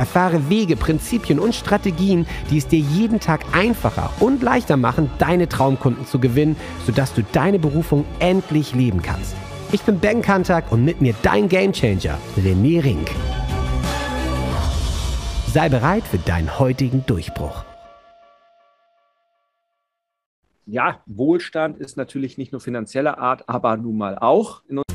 Erfahre Wege, Prinzipien und Strategien, die es dir jeden Tag einfacher und leichter machen, deine Traumkunden zu gewinnen, sodass du deine Berufung endlich leben kannst. Ich bin Ben Kantak und mit mir dein Gamechanger, René Rink. Sei bereit für deinen heutigen Durchbruch. ja, Wohlstand ist natürlich nicht nur finanzieller Art, aber nun mal auch. Herzlich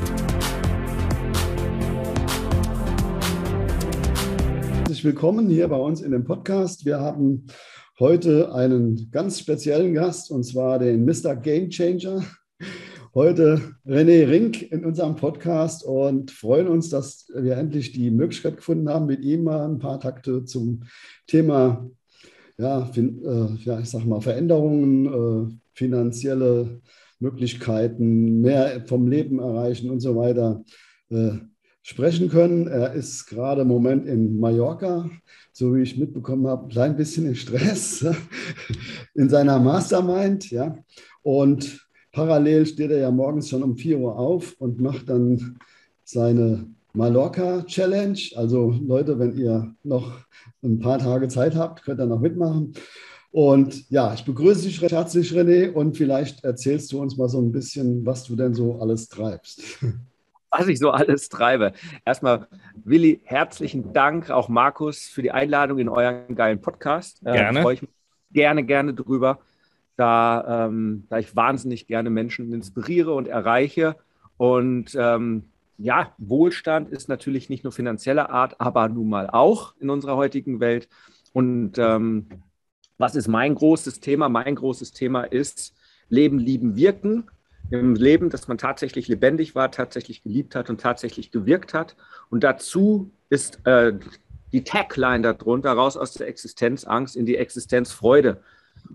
willkommen hier bei uns in dem Podcast. Wir haben heute einen ganz speziellen Gast und zwar den Mr. Game Changer. Heute René Rink in unserem Podcast und freuen uns, dass wir endlich die Möglichkeit gefunden haben, mit ihm mal ein paar Takte zum Thema ja, äh, ja, ich sag mal, Veränderungen, äh, finanzielle Möglichkeiten, mehr vom Leben erreichen und so weiter äh, sprechen können. Er ist gerade im Moment in Mallorca, so wie ich mitbekommen habe, ein klein bisschen in Stress in seiner Mastermind. Ja. Und parallel steht er ja morgens schon um 4 Uhr auf und macht dann seine Mallorca Challenge. Also Leute, wenn ihr noch ein paar Tage Zeit habt, könnt ihr noch mitmachen. Und ja, ich begrüße dich recht herzlich, René, und vielleicht erzählst du uns mal so ein bisschen, was du denn so alles treibst. Was ich so alles treibe. Erstmal, Willi, herzlichen Dank, auch Markus, für die Einladung in euren geilen Podcast. Äh, gerne. Äh, freue ich mich gerne, gerne drüber, da, ähm, da ich wahnsinnig gerne Menschen inspiriere und erreiche. Und ähm, ja, Wohlstand ist natürlich nicht nur finanzieller Art, aber nun mal auch in unserer heutigen Welt. Und ähm, was ist mein großes Thema? Mein großes Thema ist Leben, Lieben, Wirken. Im Leben, dass man tatsächlich lebendig war, tatsächlich geliebt hat und tatsächlich gewirkt hat. Und dazu ist äh, die Tagline darunter, raus aus der Existenzangst in die Existenzfreude.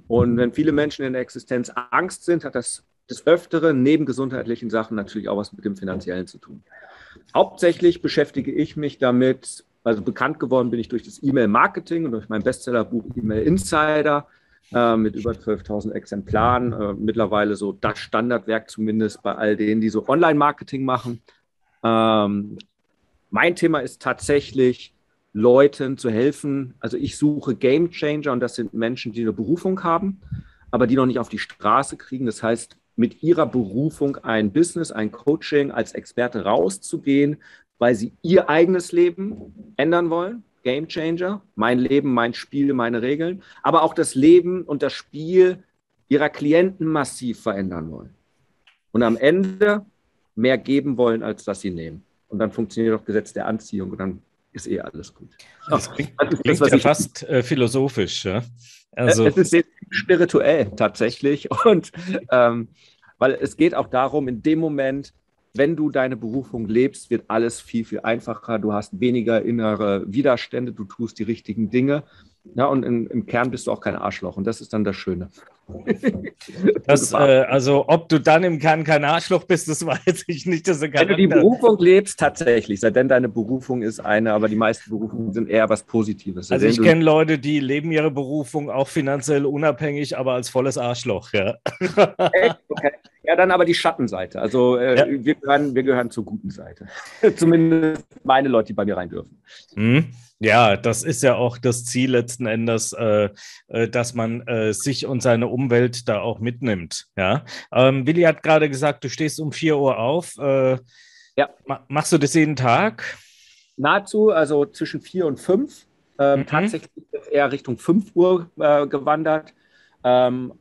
Und wenn viele Menschen in der Existenzangst sind, hat das des Öfteren neben gesundheitlichen Sachen natürlich auch was mit dem Finanziellen zu tun. Hauptsächlich beschäftige ich mich damit, also bekannt geworden bin ich durch das E-Mail-Marketing und durch mein Bestsellerbuch E-Mail Insider äh, mit über 12.000 Exemplaren. Äh, mittlerweile so das Standardwerk zumindest bei all denen, die so Online-Marketing machen. Ähm, mein Thema ist tatsächlich, Leuten zu helfen. Also ich suche Game Changer und das sind Menschen, die eine Berufung haben, aber die noch nicht auf die Straße kriegen. Das heißt, mit ihrer Berufung ein Business, ein Coaching als Experte rauszugehen, weil sie ihr eigenes Leben ändern wollen. Game Changer, mein Leben, mein Spiel, meine Regeln, aber auch das Leben und das Spiel ihrer Klienten massiv verändern wollen. Und am Ende mehr geben wollen, als dass sie nehmen. Und dann funktioniert auch Gesetz der Anziehung und dann ist eh alles gut. Das klingt, das klingt das, ja fast äh, philosophisch. Ja? Also. Es ist sehr spirituell tatsächlich. Und ähm, weil es geht auch darum, in dem Moment, wenn du deine Berufung lebst, wird alles viel, viel einfacher. Du hast weniger innere Widerstände, du tust die richtigen Dinge. Ja, und in, im Kern bist du auch kein Arschloch. Und das ist dann das Schöne. Das, äh, also, ob du dann im Kern kein Arschloch bist, das weiß ich nicht. Das Wenn du die Berufung lebst, tatsächlich, seitdem deine Berufung ist eine, aber die meisten Berufungen sind eher was Positives. Also, ich kenne Leute, die leben ihre Berufung auch finanziell unabhängig, aber als volles Arschloch. Ja, okay. Ja dann aber die Schattenseite. Also, äh, ja. wir, gehören, wir gehören zur guten Seite. Zumindest meine Leute, die bei mir rein dürfen. Mhm. Ja, das ist ja auch das Ziel letzten Endes, äh, äh, dass man äh, sich und seine Umwelt da auch mitnimmt. Ja, ähm, Willi hat gerade gesagt, du stehst um 4 Uhr auf. Äh, ja. Ma machst du das jeden Tag? Nahezu, also zwischen 4 und 5. Ähm, mhm. Tatsächlich eher Richtung 5 Uhr äh, gewandert. Ähm,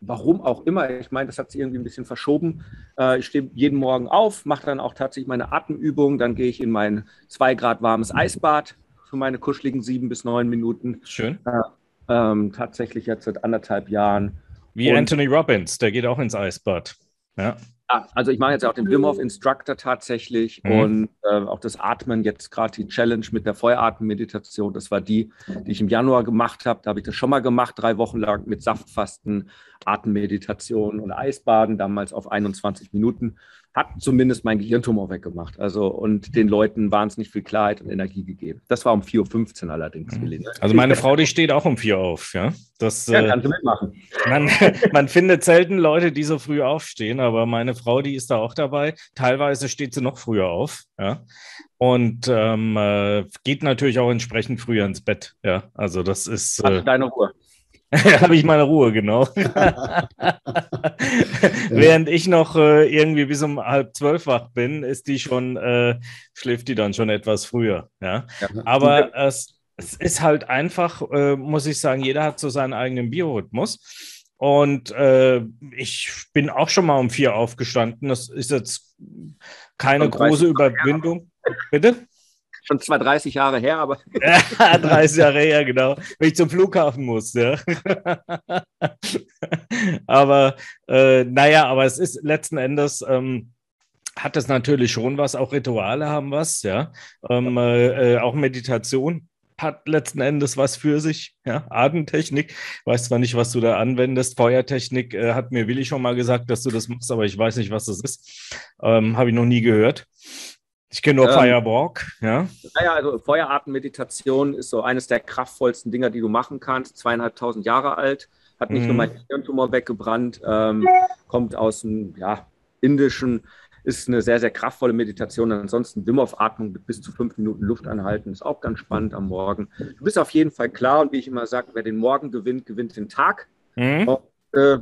warum auch immer. Ich meine, das hat sich irgendwie ein bisschen verschoben. Äh, ich stehe jeden Morgen auf, mache dann auch tatsächlich meine Atemübung, dann gehe ich in mein 2 Grad warmes Eisbad, für meine kuscheligen sieben bis neun Minuten. Schön. Äh, ähm, tatsächlich jetzt seit anderthalb Jahren. Wie Und, Anthony Robbins, der geht auch ins Eisbad. Ja. Ja, also ich mache jetzt auch den Wim Hof Instructor tatsächlich mhm. und äh, auch das Atmen, jetzt gerade die Challenge mit der Feueratemmeditation, das war die, die ich im Januar gemacht habe. Da habe ich das schon mal gemacht, drei Wochen lang mit Saftfasten, Atemmeditation und Eisbaden, damals auf 21 Minuten hat zumindest mein Gehirntumor weggemacht. Also und den Leuten wahnsinnig viel Klarheit und Energie gegeben. Das war um 4.15 Uhr allerdings, mhm. Also meine Frau, die steht auch um 4 Uhr auf, ja. Das, ja, äh, kannst du mitmachen. Man, man findet selten Leute, die so früh aufstehen, aber meine Frau, die ist da auch dabei. Teilweise steht sie noch früher auf, ja. Und ähm, äh, geht natürlich auch entsprechend früher ins Bett, ja. Also das ist. Äh, deine Ruhe. habe ich meine Ruhe, genau. Während ich noch äh, irgendwie bis um halb zwölf wach bin, ist die schon, äh, schläft die dann schon etwas früher. Ja? ja. Aber es, es, ist halt einfach, äh, muss ich sagen, jeder hat so seinen eigenen Biorhythmus. Und äh, ich bin auch schon mal um vier aufgestanden. Das ist jetzt keine große Überwindung. Bitte? Schon zwar 30 Jahre her, aber. Ja, 30 Jahre her, genau. Wenn ich zum Flughafen muss, ja. aber äh, naja, aber es ist letzten Endes. Ähm, hat es natürlich schon was, auch Rituale haben was, ja. Ähm, äh, äh, auch Meditation hat letzten Endes was für sich. Ja, Atemtechnik, weiß zwar nicht, was du da anwendest. Feuertechnik äh, hat mir Willi schon mal gesagt, dass du das machst, aber ich weiß nicht, was das ist. Ähm, Habe ich noch nie gehört. Ich kenne nur ähm, Firewalk, ja. Naja, also Feuerartenmeditation ist so eines der kraftvollsten Dinger, die du machen kannst. Zweieinhalbtausend Jahre alt, hat nicht mhm. nur mein Hirntumor weggebrannt, ähm, kommt aus dem ja, indischen, ist eine sehr, sehr kraftvolle Meditation. Ansonsten Wim Hof Atmung mit bis zu fünf Minuten Luft anhalten, ist auch ganz spannend am Morgen. Du bist auf jeden Fall klar und wie ich immer sage, wer den Morgen gewinnt, gewinnt den Tag. Mhm. Und, äh,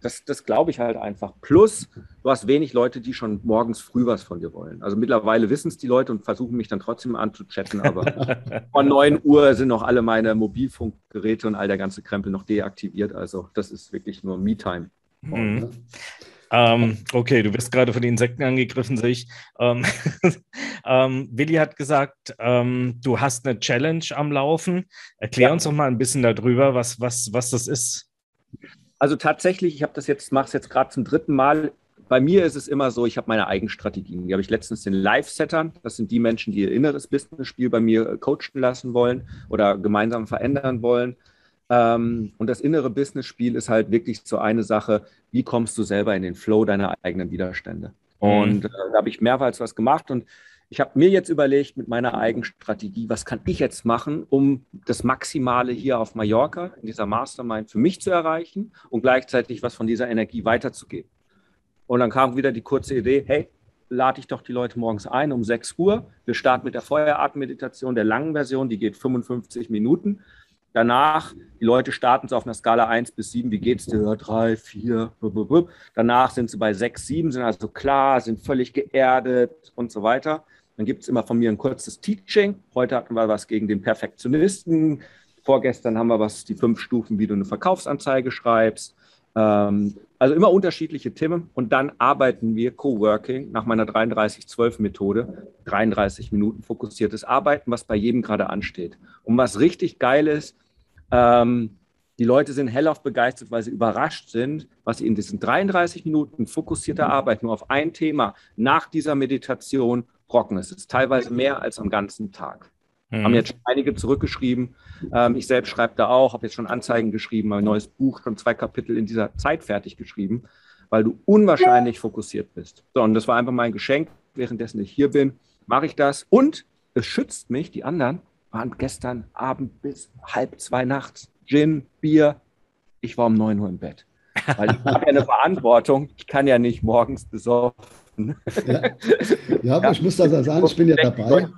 das, das glaube ich halt einfach. Plus, du hast wenig Leute, die schon morgens früh was von dir wollen. Also mittlerweile wissen es die Leute und versuchen mich dann trotzdem anzuchatten, aber von 9 Uhr sind noch alle meine Mobilfunkgeräte und all der ganze Krempel noch deaktiviert. Also das ist wirklich nur Me-Time. Mhm. Ähm, okay, du bist gerade von den Insekten angegriffen, sehe ich. Ähm, ähm, Willi hat gesagt, ähm, du hast eine Challenge am Laufen. Erklär ja. uns doch mal ein bisschen darüber, was, was, was das ist. Also tatsächlich, ich habe das jetzt, mache es jetzt gerade zum dritten Mal. Bei mir ist es immer so, ich habe meine eigenen Strategien. Die habe ich letztens den Live-Settern. Das sind die Menschen, die ihr inneres Business-Spiel bei mir äh, coachen lassen wollen oder gemeinsam verändern wollen. Ähm, und das innere Business-Spiel ist halt wirklich so eine Sache, wie kommst du selber in den Flow deiner eigenen Widerstände? Mhm. Und äh, da habe ich mehrmals was gemacht und ich habe mir jetzt überlegt mit meiner eigenen Strategie, was kann ich jetzt machen, um das Maximale hier auf Mallorca, in dieser Mastermind für mich zu erreichen und gleichzeitig was von dieser Energie weiterzugeben. Und dann kam wieder die kurze Idee, hey, lade ich doch die Leute morgens ein um 6 Uhr. Wir starten mit der Feueratemeditation, der langen Version, die geht 55 Minuten. Danach, die Leute starten so auf einer Skala 1 bis 7, wie geht's dir? 3, 4, danach sind sie bei 6, 7, sind also klar, sind völlig geerdet und so weiter. Dann gibt es immer von mir ein kurzes Teaching. Heute hatten wir was gegen den Perfektionisten. Vorgestern haben wir was, die fünf Stufen, wie du eine Verkaufsanzeige schreibst. Ähm, also immer unterschiedliche Themen. Und dann arbeiten wir Coworking nach meiner 33-12-Methode. 33 Minuten fokussiertes Arbeiten, was bei jedem gerade ansteht. Und was richtig geil ist, ähm, die Leute sind hellauf begeistert, weil sie überrascht sind, was sie in diesen 33 Minuten fokussierter Arbeit nur auf ein Thema nach dieser Meditation brocken. Es ist teilweise mehr als am ganzen Tag. Mhm. Haben jetzt schon einige zurückgeschrieben. Ähm, ich selbst schreibe da auch, habe jetzt schon Anzeigen geschrieben, mein neues Buch, schon zwei Kapitel in dieser Zeit fertig geschrieben, weil du unwahrscheinlich fokussiert bist. So, und das war einfach mein Geschenk. Währenddessen ich hier bin, mache ich das. Und es schützt mich, die anderen waren gestern Abend bis halb zwei nachts. Gin, Bier. Ich war um neun Uhr im Bett. Weil ich habe ja eine Verantwortung. Ich kann ja nicht morgens besoffen ja. ja, aber ja. ich muss das sagen, ich bin ja dabei.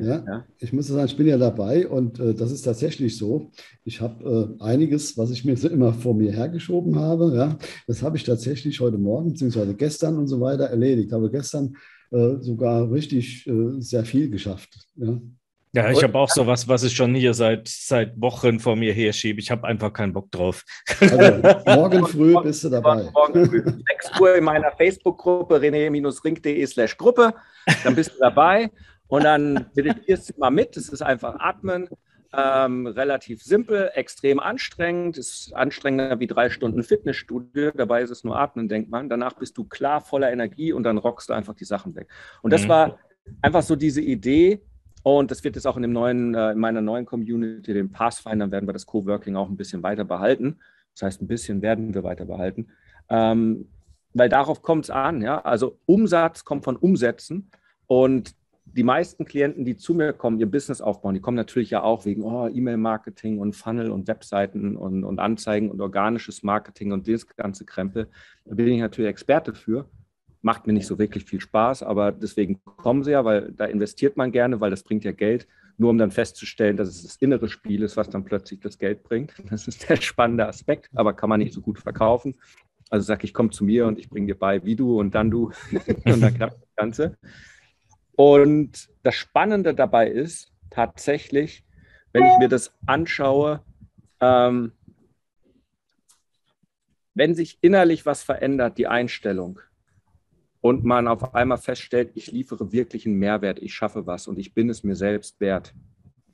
Ja, ich muss sagen, ich bin ja dabei und äh, das ist tatsächlich so. Ich habe äh, einiges, was ich mir immer vor mir hergeschoben habe, ja, das habe ich tatsächlich heute Morgen bzw. gestern und so weiter erledigt. Habe gestern äh, sogar richtig äh, sehr viel geschafft. Ja. Ja, ich habe auch so was, was ich schon hier seit, seit Wochen vor mir herschiebe. Ich habe einfach keinen Bock drauf. Also, morgen früh bist du dabei. Morgen früh, 6 Uhr in meiner Facebook-Gruppe, rené-ring.de slash Gruppe. Dann bist du dabei und dann meditierst du mal mit. Das ist einfach Atmen. Ähm, relativ simpel, extrem anstrengend, ist anstrengender wie drei Stunden Fitnessstudio. Dabei ist es nur Atmen, denkt man. Danach bist du klar, voller Energie und dann rockst du einfach die Sachen weg. Und das mhm. war einfach so diese Idee. Und das wird jetzt auch in, dem neuen, äh, in meiner neuen Community, dem Pathfinder, werden wir das Coworking auch ein bisschen weiter behalten. Das heißt, ein bisschen werden wir weiter behalten. Ähm, weil darauf kommt es an. Ja? Also Umsatz kommt von Umsätzen. Und die meisten Klienten, die zu mir kommen, ihr Business aufbauen, die kommen natürlich ja auch wegen oh, E-Mail-Marketing und Funnel und Webseiten und, und Anzeigen und organisches Marketing und das ganze Krempel. Da bin ich natürlich Experte für. Macht mir nicht so wirklich viel Spaß, aber deswegen kommen sie ja, weil da investiert man gerne, weil das bringt ja Geld, nur um dann festzustellen, dass es das innere Spiel ist, was dann plötzlich das Geld bringt. Das ist der spannende Aspekt, aber kann man nicht so gut verkaufen. Also sag ich, komm zu mir und ich bringe dir bei, wie du und dann du und dann klappt das Ganze. Und das Spannende dabei ist tatsächlich, wenn ich mir das anschaue, ähm, wenn sich innerlich was verändert, die Einstellung, und man auf einmal feststellt, ich liefere wirklich einen Mehrwert, ich schaffe was und ich bin es mir selbst wert,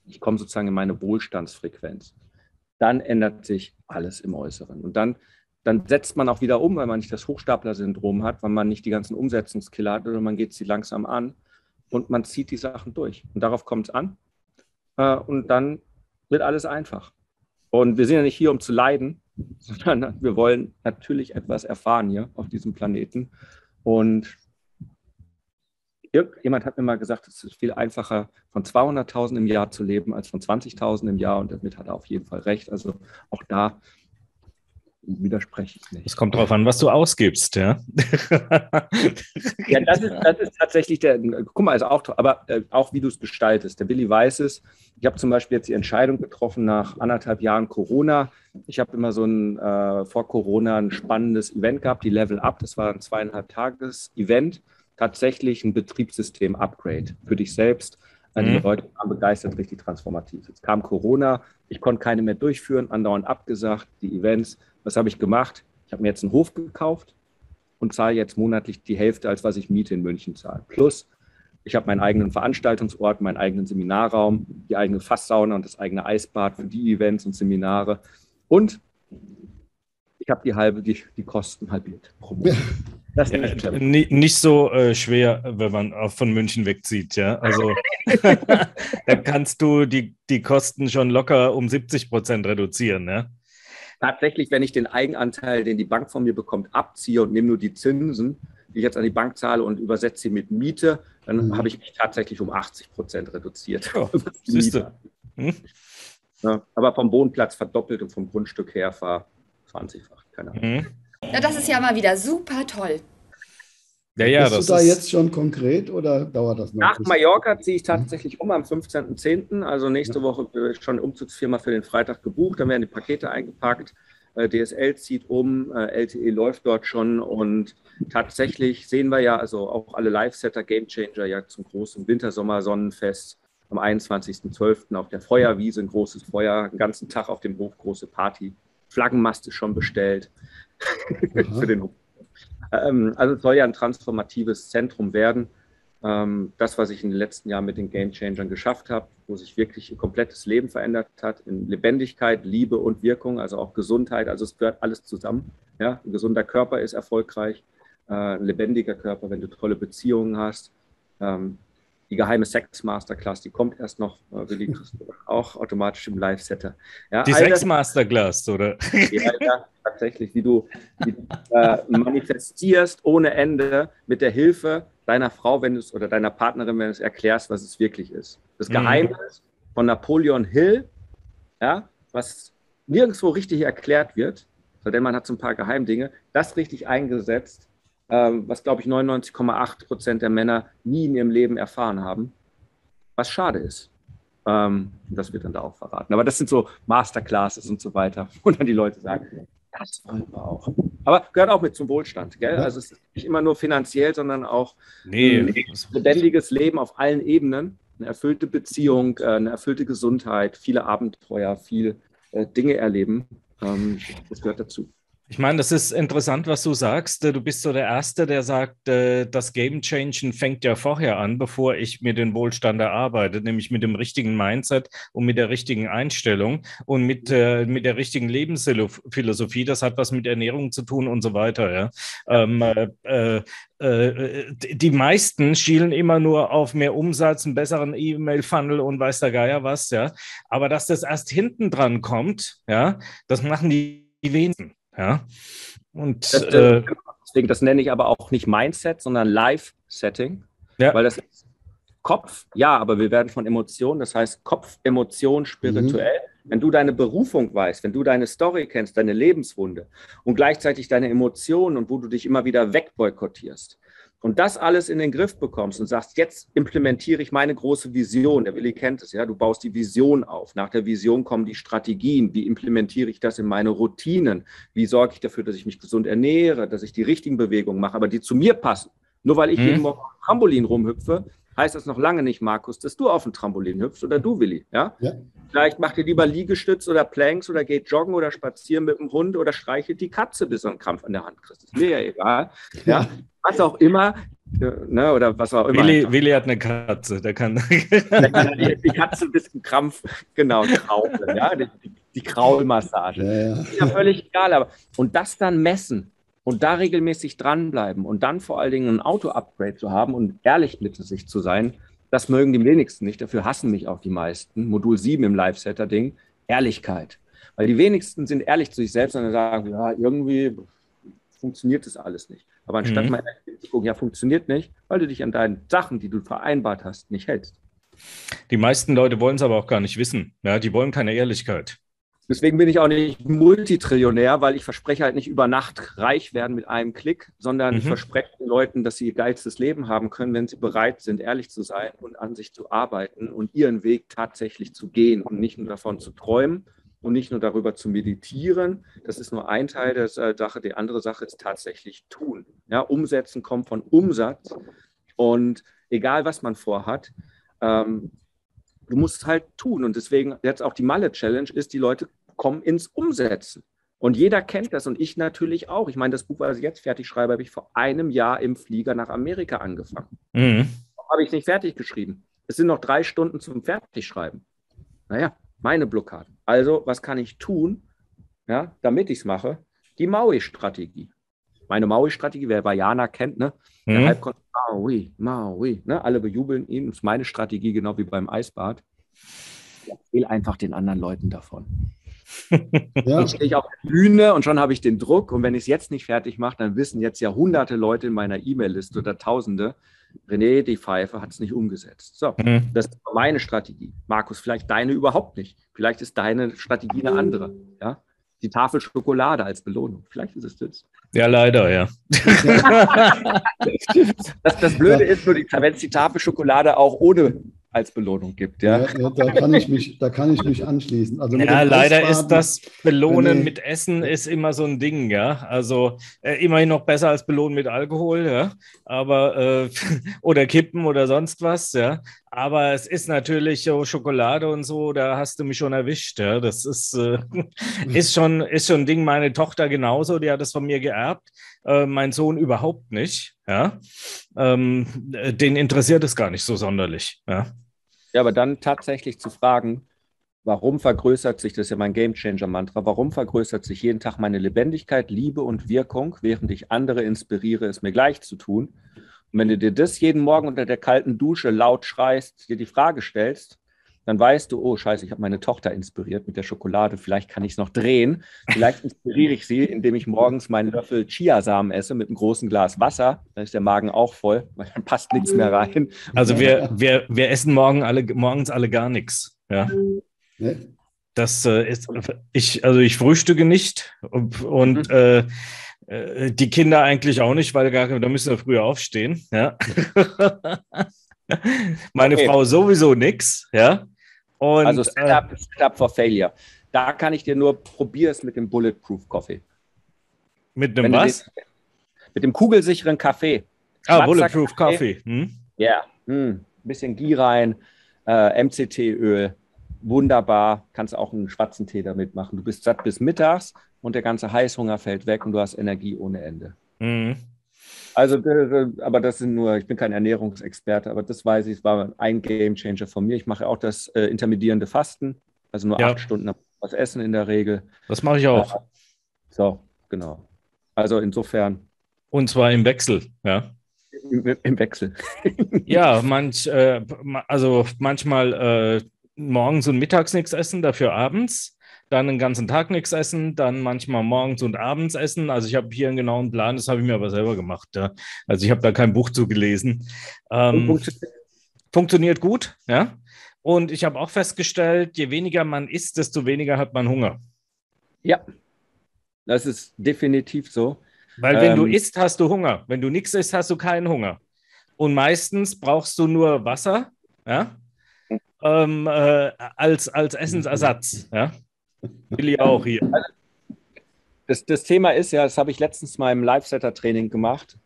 ich komme sozusagen in meine Wohlstandsfrequenz, dann ändert sich alles im Äußeren. Und dann, dann setzt man auch wieder um, weil man nicht das Hochstapler-Syndrom hat, weil man nicht die ganzen Umsetzungskiller hat, oder man geht sie langsam an und man zieht die Sachen durch. Und darauf kommt es an. Äh, und dann wird alles einfach. Und wir sind ja nicht hier, um zu leiden, sondern wir wollen natürlich etwas erfahren hier auf diesem Planeten. Und jemand hat mir mal gesagt, es ist viel einfacher, von 200.000 im Jahr zu leben, als von 20.000 im Jahr. Und damit hat er auf jeden Fall recht. Also auch da widerspreche ich nicht. Es kommt darauf an, was du ausgibst, ja. ja, das ist, das ist tatsächlich der, guck mal, ist auch, aber äh, auch wie du es gestaltest. Der Willi weiß es. Ich habe zum Beispiel jetzt die Entscheidung getroffen nach anderthalb Jahren Corona. Ich habe immer so ein, äh, vor Corona ein spannendes Event gehabt, die Level Up. Das war ein zweieinhalb Tages Event. Tatsächlich ein Betriebssystem-Upgrade für dich selbst. Äh, die mhm. Leute waren begeistert, richtig transformativ. Jetzt kam Corona, ich konnte keine mehr durchführen, andauernd abgesagt, die Events was habe ich gemacht? Ich habe mir jetzt einen Hof gekauft und zahle jetzt monatlich die Hälfte, als was ich Miete in München zahle. Plus, ich habe meinen eigenen Veranstaltungsort, meinen eigenen Seminarraum, die eigene Fasssauna und das eigene Eisbad für die Events und Seminare. Und ich habe die halbe, die, die Kosten halbiert pro Monat. Das ja, nicht, nicht so äh, schwer, wenn man auch von München wegzieht, ja. Also da kannst du die, die Kosten schon locker um 70 Prozent reduzieren, ja tatsächlich, wenn ich den Eigenanteil, den die Bank von mir bekommt, abziehe und nehme nur die Zinsen, die ich jetzt an die Bank zahle und übersetze sie mit Miete, dann mhm. habe ich mich tatsächlich um 80 Prozent reduziert. Oh, hm? ja, aber vom Wohnplatz verdoppelt und vom Grundstück her war 20-fach. Keine Ahnung. Mhm. Ja, das ist ja mal wieder super toll. Ja, ja, Bist du da jetzt schon konkret oder dauert das noch? Nach Mallorca ziehe ich tatsächlich um am 15.10. Also nächste ja. Woche schon Umzugsfirma für den Freitag gebucht. Dann werden die Pakete eingepackt. Äh, DSL zieht um, äh, LTE läuft dort schon und tatsächlich sehen wir ja, also auch alle Live-Setter, Gamechanger ja zum großen Wintersommer-Sonnenfest am 21.12. auf der Feuerwiese, ein großes Feuer, den ganzen Tag auf dem Hof, große Party. Flaggenmast ist schon bestellt für den Hof. Ähm, also es soll ja ein transformatives Zentrum werden. Ähm, das, was ich in den letzten Jahren mit den Game Changern geschafft habe, wo sich wirklich ein komplettes Leben verändert hat, in Lebendigkeit, Liebe und Wirkung, also auch Gesundheit. Also es gehört alles zusammen. Ja? Ein gesunder Körper ist erfolgreich, äh, ein lebendiger Körper, wenn du tolle Beziehungen hast. Ähm, die geheime Sex Masterclass, die kommt erst noch, äh, Willi auch automatisch im Live-Setter. Ja, die Sex Masterclass, oder? Ja, ja, tatsächlich, wie du, wie du äh, manifestierst ohne Ende mit der Hilfe deiner Frau, wenn du es oder deiner Partnerin, wenn du es erklärst, was es wirklich ist. Das mhm. Geheimnis mhm. von Napoleon Hill, ja, was nirgendwo richtig erklärt wird, denn man hat so ein paar Geheimdinge, das richtig eingesetzt, was glaube ich 99,8 Prozent der Männer nie in ihrem Leben erfahren haben, was schade ist. Ähm, das wird dann da auch verraten. Aber das sind so Masterclasses und so weiter, wo dann die Leute sagen, das wollen wir auch. Aber gehört auch mit zum Wohlstand. Gell? Also es ist nicht immer nur finanziell, sondern auch nee, ein lebendiges Leben auf allen Ebenen. Eine erfüllte Beziehung, äh, eine erfüllte Gesundheit, viele Abenteuer, viele äh, Dinge erleben. Ähm, das gehört dazu. Ich meine, das ist interessant, was du sagst. Du bist so der Erste, der sagt, äh, das Game Changing fängt ja vorher an, bevor ich mir den Wohlstand erarbeite, nämlich mit dem richtigen Mindset und mit der richtigen Einstellung und mit, äh, mit der richtigen Lebensphilosophie. Das hat was mit Ernährung zu tun und so weiter. Ja. Ähm, äh, äh, die meisten schielen immer nur auf mehr Umsatz, einen besseren E-Mail-Funnel und weiß der Geier was, ja. Aber dass das erst hinten dran kommt, ja, das machen die wenigsten. Ja. Und das, äh, deswegen, das nenne ich aber auch nicht Mindset, sondern Live-Setting. Ja. Weil das ist Kopf, ja, aber wir werden von Emotionen, das heißt Kopf, Emotion, spirituell. Mhm. Wenn du deine Berufung weißt, wenn du deine Story kennst, deine Lebenswunde und gleichzeitig deine Emotionen und wo du dich immer wieder wegboykottierst, und das alles in den Griff bekommst und sagst, jetzt implementiere ich meine große Vision, der Willi kennt es, ja, du baust die Vision auf. Nach der Vision kommen die Strategien. Wie implementiere ich das in meine Routinen? Wie sorge ich dafür, dass ich mich gesund ernähre, dass ich die richtigen Bewegungen mache, aber die zu mir passen? Nur weil ich mhm. jeden Morgen Trampolin rumhüpfe, heißt das noch lange nicht, Markus, dass du auf dem Trampolin hüpfst oder du, Willi. Ja? ja. Vielleicht macht ihr lieber Liegestütz oder Planks oder geht joggen oder spazieren mit dem Hund oder streichelt die Katze, bis du einen Krampf an der Hand kriegst. Ist mir ja egal. Ja? Was auch immer. Ne, oder was auch immer. Willi, Willi hat eine Katze, der kann. der kann die, die, Katze ein bisschen Krampf, genau, kraulen, ja, die, die Kraulmassage. Ja, ja. Ist ja völlig egal, aber und das dann messen und da regelmäßig dranbleiben und dann vor allen Dingen ein Auto-Upgrade zu haben und ehrlich mit sich zu sein, das mögen die wenigsten nicht. Dafür hassen mich auch die meisten. Modul 7 im Live-Setter-Ding, Ehrlichkeit. Weil die wenigsten sind ehrlich zu sich selbst und sagen, ja, irgendwie funktioniert das alles nicht. Aber anstatt mhm. mal zu gucken, ja, funktioniert nicht, weil du dich an deinen Sachen, die du vereinbart hast, nicht hältst. Die meisten Leute wollen es aber auch gar nicht wissen. Ja, die wollen keine Ehrlichkeit. Deswegen bin ich auch nicht Multitrillionär, weil ich verspreche halt nicht über Nacht reich werden mit einem Klick, sondern mhm. ich verspreche den Leuten, dass sie ihr geilstes Leben haben können, wenn sie bereit sind, ehrlich zu sein und an sich zu arbeiten und ihren Weg tatsächlich zu gehen und nicht nur davon zu träumen und nicht nur darüber zu meditieren. Das ist nur ein Teil der Sache. Die andere Sache ist tatsächlich tun. Ja, umsetzen kommt von Umsatz und egal was man vorhat, ähm, du musst es halt tun. Und deswegen jetzt auch die Malle-Challenge ist, die Leute kommen ins Umsetzen. Und jeder kennt das und ich natürlich auch. Ich meine, das Buch, was ich jetzt fertig schreibe, habe ich vor einem Jahr im Flieger nach Amerika angefangen. Mhm. Habe ich nicht fertig geschrieben. Es sind noch drei Stunden zum Fertigschreiben. Naja, meine Blockaden. Also, was kann ich tun, ja, damit ich es mache? Die Maui-Strategie. Meine Maui-Strategie, wer Bayana kennt, ne? Der mhm. Halbkon Maui, Maui. Ne? Alle bejubeln ihn. Das ist meine Strategie, genau wie beim Eisbad. Ich erzähle einfach den anderen Leuten davon. Ja. Ich stehe auf der Bühne und schon habe ich den Druck. Und wenn ich es jetzt nicht fertig mache, dann wissen jetzt ja hunderte Leute in meiner E-Mail-Liste oder Tausende, René, die Pfeife hat es nicht umgesetzt. So, mhm. das ist meine Strategie. Markus, vielleicht deine überhaupt nicht. Vielleicht ist deine Strategie eine andere. Ja? Die Tafel Schokolade als Belohnung. Vielleicht ist es das. Ja, leider, ja. das, das Blöde ist nur, wenn es die Tafel Schokolade auch ohne als Belohnung gibt. Ja, ja, ja da, kann ich mich, da kann ich mich anschließen. Also ja, leider ist das Belohnen mit Essen ist immer so ein Ding, ja. Also äh, immerhin noch besser als Belohnen mit Alkohol, ja. Aber äh, oder Kippen oder sonst was, ja. Aber es ist natürlich so Schokolade und so, da hast du mich schon erwischt, ja. Das ist, äh, ist, schon, ist schon ein Ding. Meine Tochter genauso, die hat es von mir geerbt. Äh, mein Sohn überhaupt nicht, ja. Ähm, den interessiert es gar nicht so sonderlich, ja. Ja, aber dann tatsächlich zu fragen, warum vergrößert sich, das ist ja mein Game Changer Mantra, warum vergrößert sich jeden Tag meine Lebendigkeit, Liebe und Wirkung, während ich andere inspiriere, es mir gleich zu tun? Und wenn du dir das jeden Morgen unter der kalten Dusche laut schreist, dir die Frage stellst, dann weißt du, oh scheiße, ich habe meine Tochter inspiriert mit der Schokolade, vielleicht kann ich es noch drehen. Vielleicht inspiriere ich sie, indem ich morgens meinen Löffel Chiasamen esse mit einem großen Glas Wasser. Dann ist der Magen auch voll, weil dann passt nichts mehr rein. Also wir, wir, wir essen morgen alle, morgens alle gar nichts. Ja. Das äh, ist, ich, also ich frühstücke nicht und, und mhm. äh, äh, die Kinder eigentlich auch nicht, weil gar, da müssen wir früher aufstehen. Ja. Meine okay. Frau sowieso nichts, ja. Und, also Setup, äh, Setup for Failure. Da kann ich dir nur, probier es mit dem Bulletproof Coffee. Mit dem was? Den, mit dem kugelsicheren Kaffee. Ah, Bulletproof Kaffee. Hm? Ja, hm. ein bisschen Ghee rein, äh, MCT-Öl wunderbar, kannst auch einen schwarzen Tee damit machen. Du bist satt bis mittags und der ganze Heißhunger fällt weg und du hast Energie ohne Ende. Mhm. Also, aber das sind nur, ich bin kein Ernährungsexperte, aber das weiß ich, es war ein Game Changer von mir. Ich mache auch das äh, intermittierende Fasten, also nur ja. acht Stunden was essen in der Regel. Das mache ich auch. So, genau. Also insofern. Und zwar im Wechsel, ja. Im, im Wechsel. ja, manch, äh, also manchmal äh, morgens und mittags nichts essen, dafür abends. Dann den ganzen Tag nichts essen, dann manchmal morgens und abends essen. Also ich habe hier einen genauen Plan, das habe ich mir aber selber gemacht. Ja. Also ich habe da kein Buch zu gelesen. Ähm, funktioniert gut, ja. Und ich habe auch festgestellt, je weniger man isst, desto weniger hat man Hunger. Ja, das ist definitiv so. Weil wenn ähm, du isst, hast du Hunger. Wenn du nichts isst, hast du keinen Hunger. Und meistens brauchst du nur Wasser, ja, ähm, äh, als, als Essensersatz, ja. Will ich auch hier. Das, das Thema ist ja, das habe ich letztens mal im Live-Setter-Training gemacht,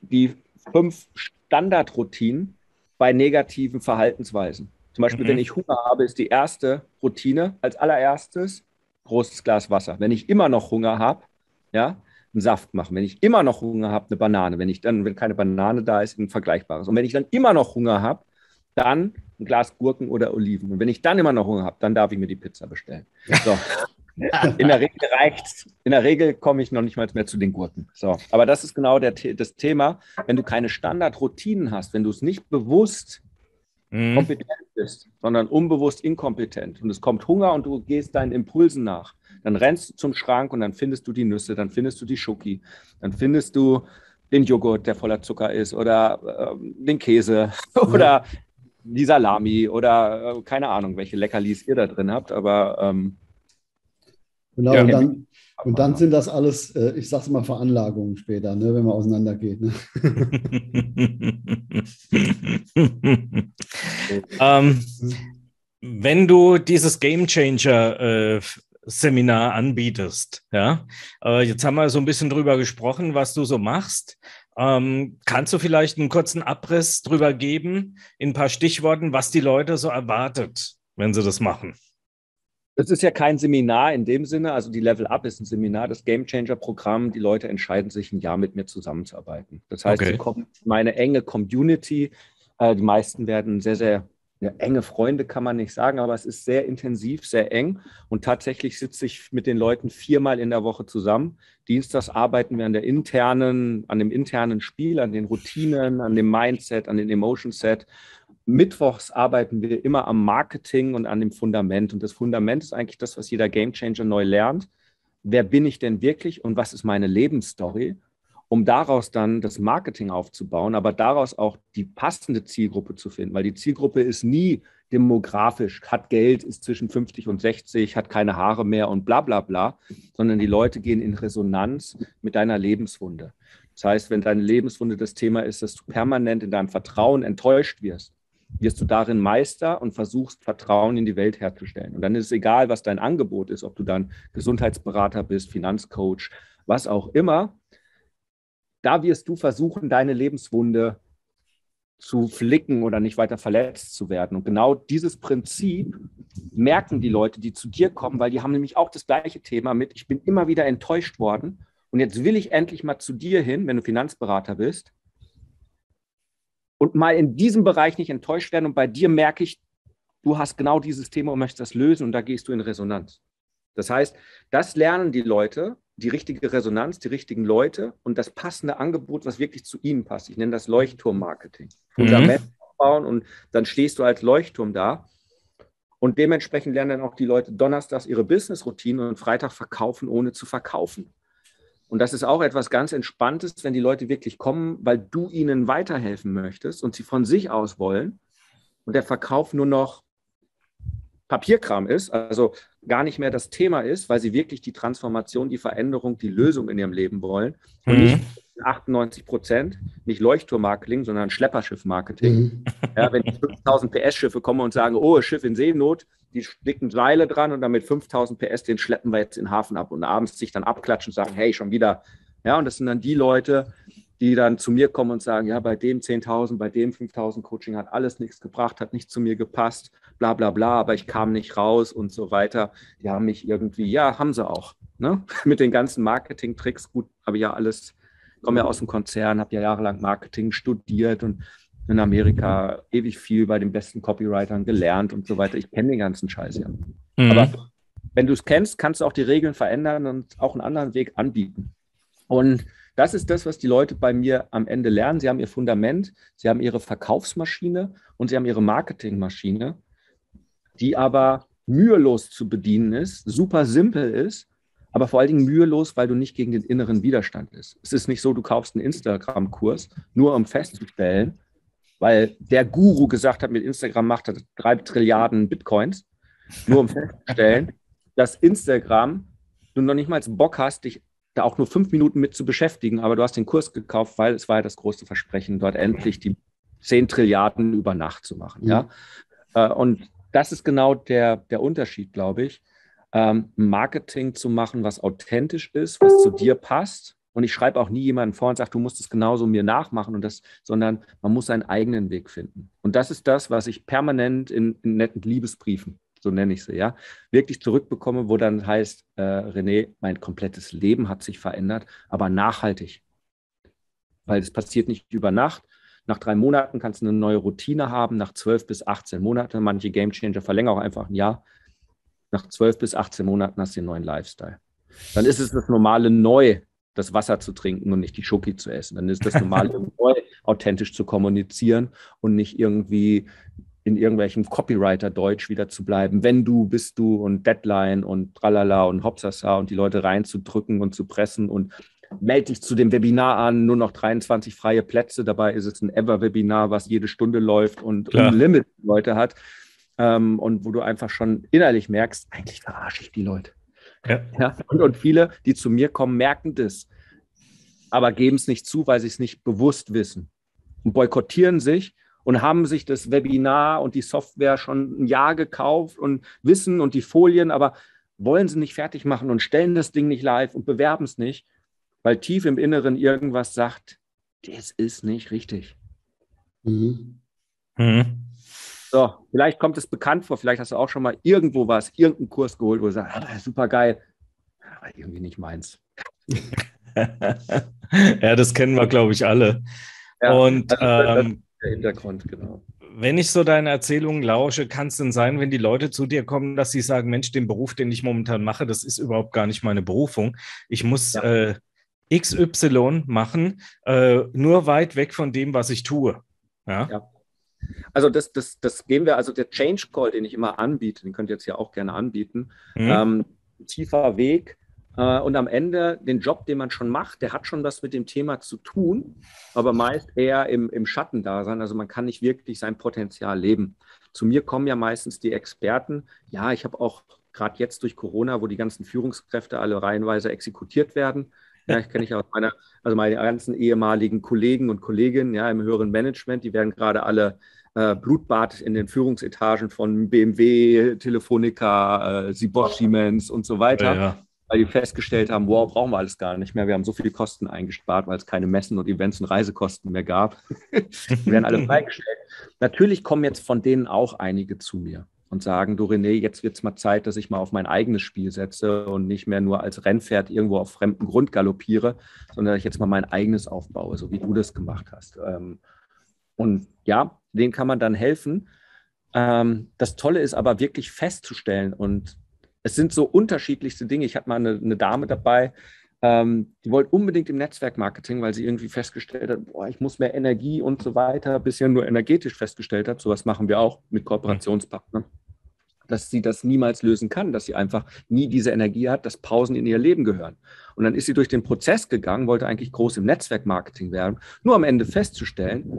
die fünf Standardroutinen bei negativen Verhaltensweisen. Zum Beispiel, mhm. wenn ich Hunger habe, ist die erste Routine als allererstes großes Glas Wasser. Wenn ich immer noch Hunger habe, ja, einen Saft machen. Wenn ich immer noch Hunger habe, eine Banane. Wenn ich dann, wenn keine Banane da ist, ein vergleichbares. Und wenn ich dann immer noch Hunger habe, dann ein Glas Gurken oder Oliven. Und wenn ich dann immer noch Hunger habe, dann darf ich mir die Pizza bestellen. So. In der Regel reicht In der Regel komme ich noch nicht mal mehr zu den Gurken. So. Aber das ist genau der, das Thema. Wenn du keine Standardroutinen hast, wenn du es nicht bewusst mhm. kompetent bist, sondern unbewusst inkompetent und es kommt Hunger und du gehst deinen Impulsen nach, dann rennst du zum Schrank und dann findest du die Nüsse, dann findest du die Schoki, dann findest du den Joghurt, der voller Zucker ist oder äh, den Käse oder die Salami oder äh, keine Ahnung, welche Leckerlis ihr da drin habt, aber ähm, Genau, ja. und, dann, und dann sind das alles, äh, ich sag's mal, Veranlagungen später, ne, wenn man auseinandergeht. Ne? ähm, wenn du dieses Game Changer äh, Seminar anbietest, ja, äh, jetzt haben wir so ein bisschen drüber gesprochen, was du so machst. Ähm, kannst du vielleicht einen kurzen Abriss drüber geben, in ein paar Stichworten, was die Leute so erwartet, wenn sie das machen? Das ist ja kein Seminar in dem Sinne, also die Level Up ist ein Seminar, das Game Changer Programm. Die Leute entscheiden sich, ein Jahr mit mir zusammenzuarbeiten. Das heißt, okay. sie kommen meine enge Community. Äh, die meisten werden sehr, sehr ja, enge Freunde, kann man nicht sagen, aber es ist sehr intensiv, sehr eng. Und tatsächlich sitze ich mit den Leuten viermal in der Woche zusammen. Dienstags arbeiten wir an der internen, an dem internen Spiel, an den Routinen, an dem Mindset, an dem Emotion Set. Mittwochs arbeiten wir immer am Marketing und an dem Fundament. Und das Fundament ist eigentlich das, was jeder Gamechanger neu lernt. Wer bin ich denn wirklich und was ist meine Lebensstory? Um daraus dann das Marketing aufzubauen, aber daraus auch die passende Zielgruppe zu finden, weil die Zielgruppe ist nie demografisch, hat Geld, ist zwischen 50 und 60, hat keine Haare mehr und bla bla bla, sondern die Leute gehen in Resonanz mit deiner Lebenswunde. Das heißt, wenn deine Lebenswunde das Thema ist, dass du permanent in deinem Vertrauen enttäuscht wirst, wirst du darin Meister und versuchst, Vertrauen in die Welt herzustellen. Und dann ist es egal, was dein Angebot ist, ob du dann Gesundheitsberater bist, Finanzcoach, was auch immer. Da wirst du versuchen, deine Lebenswunde zu flicken oder nicht weiter verletzt zu werden. Und genau dieses Prinzip merken die Leute, die zu dir kommen, weil die haben nämlich auch das gleiche Thema mit, ich bin immer wieder enttäuscht worden und jetzt will ich endlich mal zu dir hin, wenn du Finanzberater bist und mal in diesem Bereich nicht enttäuscht werden. Und bei dir merke ich, du hast genau dieses Thema und möchtest das lösen und da gehst du in Resonanz. Das heißt, das lernen die Leute, die richtige Resonanz, die richtigen Leute und das passende Angebot, was wirklich zu ihnen passt. Ich nenne das Leuchtturm-Marketing. Mhm. aufbauen und dann stehst du als Leuchtturm da. Und dementsprechend lernen dann auch die Leute donnerstags ihre Business-Routine und Freitag verkaufen, ohne zu verkaufen. Und das ist auch etwas ganz Entspanntes, wenn die Leute wirklich kommen, weil du ihnen weiterhelfen möchtest und sie von sich aus wollen und der Verkauf nur noch Papierkram ist, also gar nicht mehr das Thema ist, weil sie wirklich die Transformation, die Veränderung, die Lösung in ihrem Leben wollen und mhm. nicht 98 Prozent, nicht Leuchtturmarketing, sondern Schlepperschiff-Marketing. Mhm. Ja, wenn 5000 PS-Schiffe kommen und sagen, oh, Schiff in Seenot, die sticken Seile dran und damit 5000 PS, den schleppen wir jetzt in den Hafen ab und abends sich dann abklatschen und sagen, hey, schon wieder. Ja, und das sind dann die Leute, die dann zu mir kommen und sagen, ja, bei dem 10.000, bei dem 5.000 Coaching hat alles nichts gebracht, hat nicht zu mir gepasst. Bla bla bla, aber ich kam nicht raus und so weiter. Die haben mich irgendwie, ja, haben sie auch. Ne? Mit den ganzen Marketing-Tricks, gut, habe ich ja alles, komme ja aus dem Konzern, habe ja jahrelang Marketing studiert und in Amerika ewig viel bei den besten Copywritern gelernt und so weiter. Ich kenne den ganzen Scheiß ja. Mhm. Aber wenn du es kennst, kannst du auch die Regeln verändern und auch einen anderen Weg anbieten. Und das ist das, was die Leute bei mir am Ende lernen. Sie haben ihr Fundament, sie haben ihre Verkaufsmaschine und sie haben ihre Marketingmaschine, die aber mühelos zu bedienen ist, super simpel ist, aber vor allen Dingen mühelos, weil du nicht gegen den inneren Widerstand bist. Es ist nicht so, du kaufst einen Instagram-Kurs, nur um festzustellen, weil der Guru gesagt hat, mit Instagram macht er drei Trilliarden Bitcoins, nur um festzustellen, dass Instagram du noch nicht mal Bock hast, dich da auch nur fünf Minuten mit zu beschäftigen, aber du hast den Kurs gekauft, weil es war ja das große Versprechen, dort endlich die zehn Trilliarden über Nacht zu machen. Mhm. Ja? Äh, und das ist genau der, der Unterschied, glaube ich. Ähm, Marketing zu machen, was authentisch ist, was zu dir passt und ich schreibe auch nie jemanden vor und sage, du musst es genauso mir nachmachen und das, sondern man muss seinen eigenen Weg finden. Und das ist das, was ich permanent in, in netten Liebesbriefen, so nenne ich sie, ja, wirklich zurückbekomme, wo dann heißt, äh, René, mein komplettes Leben hat sich verändert, aber nachhaltig. Weil es passiert nicht über Nacht. Nach drei Monaten kannst du eine neue Routine haben, nach zwölf bis 18 Monaten. Manche Gamechanger verlängern auch einfach ein Jahr. Nach zwölf bis 18 Monaten hast du einen neuen Lifestyle. Dann ist es das normale Neu, das Wasser zu trinken und nicht die Schoki zu essen. Dann ist das normal, authentisch zu kommunizieren und nicht irgendwie in irgendwelchem Copywriter-Deutsch wieder zu bleiben. Wenn du, bist du und Deadline und tralala und hopsasa und die Leute reinzudrücken und zu pressen und melde dich zu dem Webinar an, nur noch 23 freie Plätze. Dabei ist es ein Ever-Webinar, was jede Stunde läuft und Klar. Limit Leute hat. Ähm, und wo du einfach schon innerlich merkst, eigentlich verarsche ich die Leute. Ja. ja und, und viele, die zu mir kommen, merken das, aber geben es nicht zu, weil sie es nicht bewusst wissen und boykottieren sich und haben sich das Webinar und die Software schon ein Jahr gekauft und wissen und die Folien, aber wollen sie nicht fertig machen und stellen das Ding nicht live und bewerben es nicht, weil tief im Inneren irgendwas sagt, das ist nicht richtig. Mhm. Mhm. So, vielleicht kommt es bekannt vor, vielleicht hast du auch schon mal irgendwo was, irgendeinen Kurs geholt, wo du sagst, ah, super geil, aber irgendwie nicht meins. ja, das kennen wir, glaube ich, alle. Ja, Und ähm, der Hintergrund, genau. Wenn ich so deine Erzählungen lausche, kann es denn sein, wenn die Leute zu dir kommen, dass sie sagen, Mensch, den Beruf, den ich momentan mache, das ist überhaupt gar nicht meine Berufung. Ich muss ja. äh, XY machen, äh, nur weit weg von dem, was ich tue. Ja. ja. Also das, das, das gehen wir, also der Change Call, den ich immer anbiete, den könnt ihr jetzt ja auch gerne anbieten, mhm. ähm, tiefer Weg. Äh, und am Ende den Job, den man schon macht, der hat schon was mit dem Thema zu tun, aber meist eher im, im Schatten da sein. Also man kann nicht wirklich sein Potenzial leben. Zu mir kommen ja meistens die Experten. Ja, ich habe auch gerade jetzt durch Corona, wo die ganzen Führungskräfte alle reihenweise exekutiert werden, ja, ich kenne ich aus meiner, also meine ganzen ehemaligen Kollegen und Kolleginnen ja, im höheren Management, die werden gerade alle äh, Blutbad in den Führungsetagen von BMW, Telefonica, äh, Bosch, Siemens und so weiter. Ja, ja. Weil die festgestellt haben, wow, brauchen wir alles gar nicht mehr. Wir haben so viele Kosten eingespart, weil es keine Messen und Events und Reisekosten mehr gab. die werden alle freigestellt. Natürlich kommen jetzt von denen auch einige zu mir und sagen, du René, jetzt wird es mal Zeit, dass ich mal auf mein eigenes Spiel setze und nicht mehr nur als Rennpferd irgendwo auf fremdem Grund galoppiere, sondern dass ich jetzt mal mein eigenes aufbaue, so wie du das gemacht hast. Ähm, und ja, denen kann man dann helfen. Ähm, das Tolle ist aber wirklich festzustellen und es sind so unterschiedlichste Dinge. Ich hatte mal eine, eine Dame dabei, ähm, die wollte unbedingt im Netzwerkmarketing, weil sie irgendwie festgestellt hat, boah, ich muss mehr Energie und so weiter, bisher nur energetisch festgestellt hat. Sowas machen wir auch mit Kooperationspartnern. Dass sie das niemals lösen kann, dass sie einfach nie diese Energie hat, dass Pausen in ihr Leben gehören. Und dann ist sie durch den Prozess gegangen, wollte eigentlich groß im Netzwerkmarketing werden, nur am Ende festzustellen,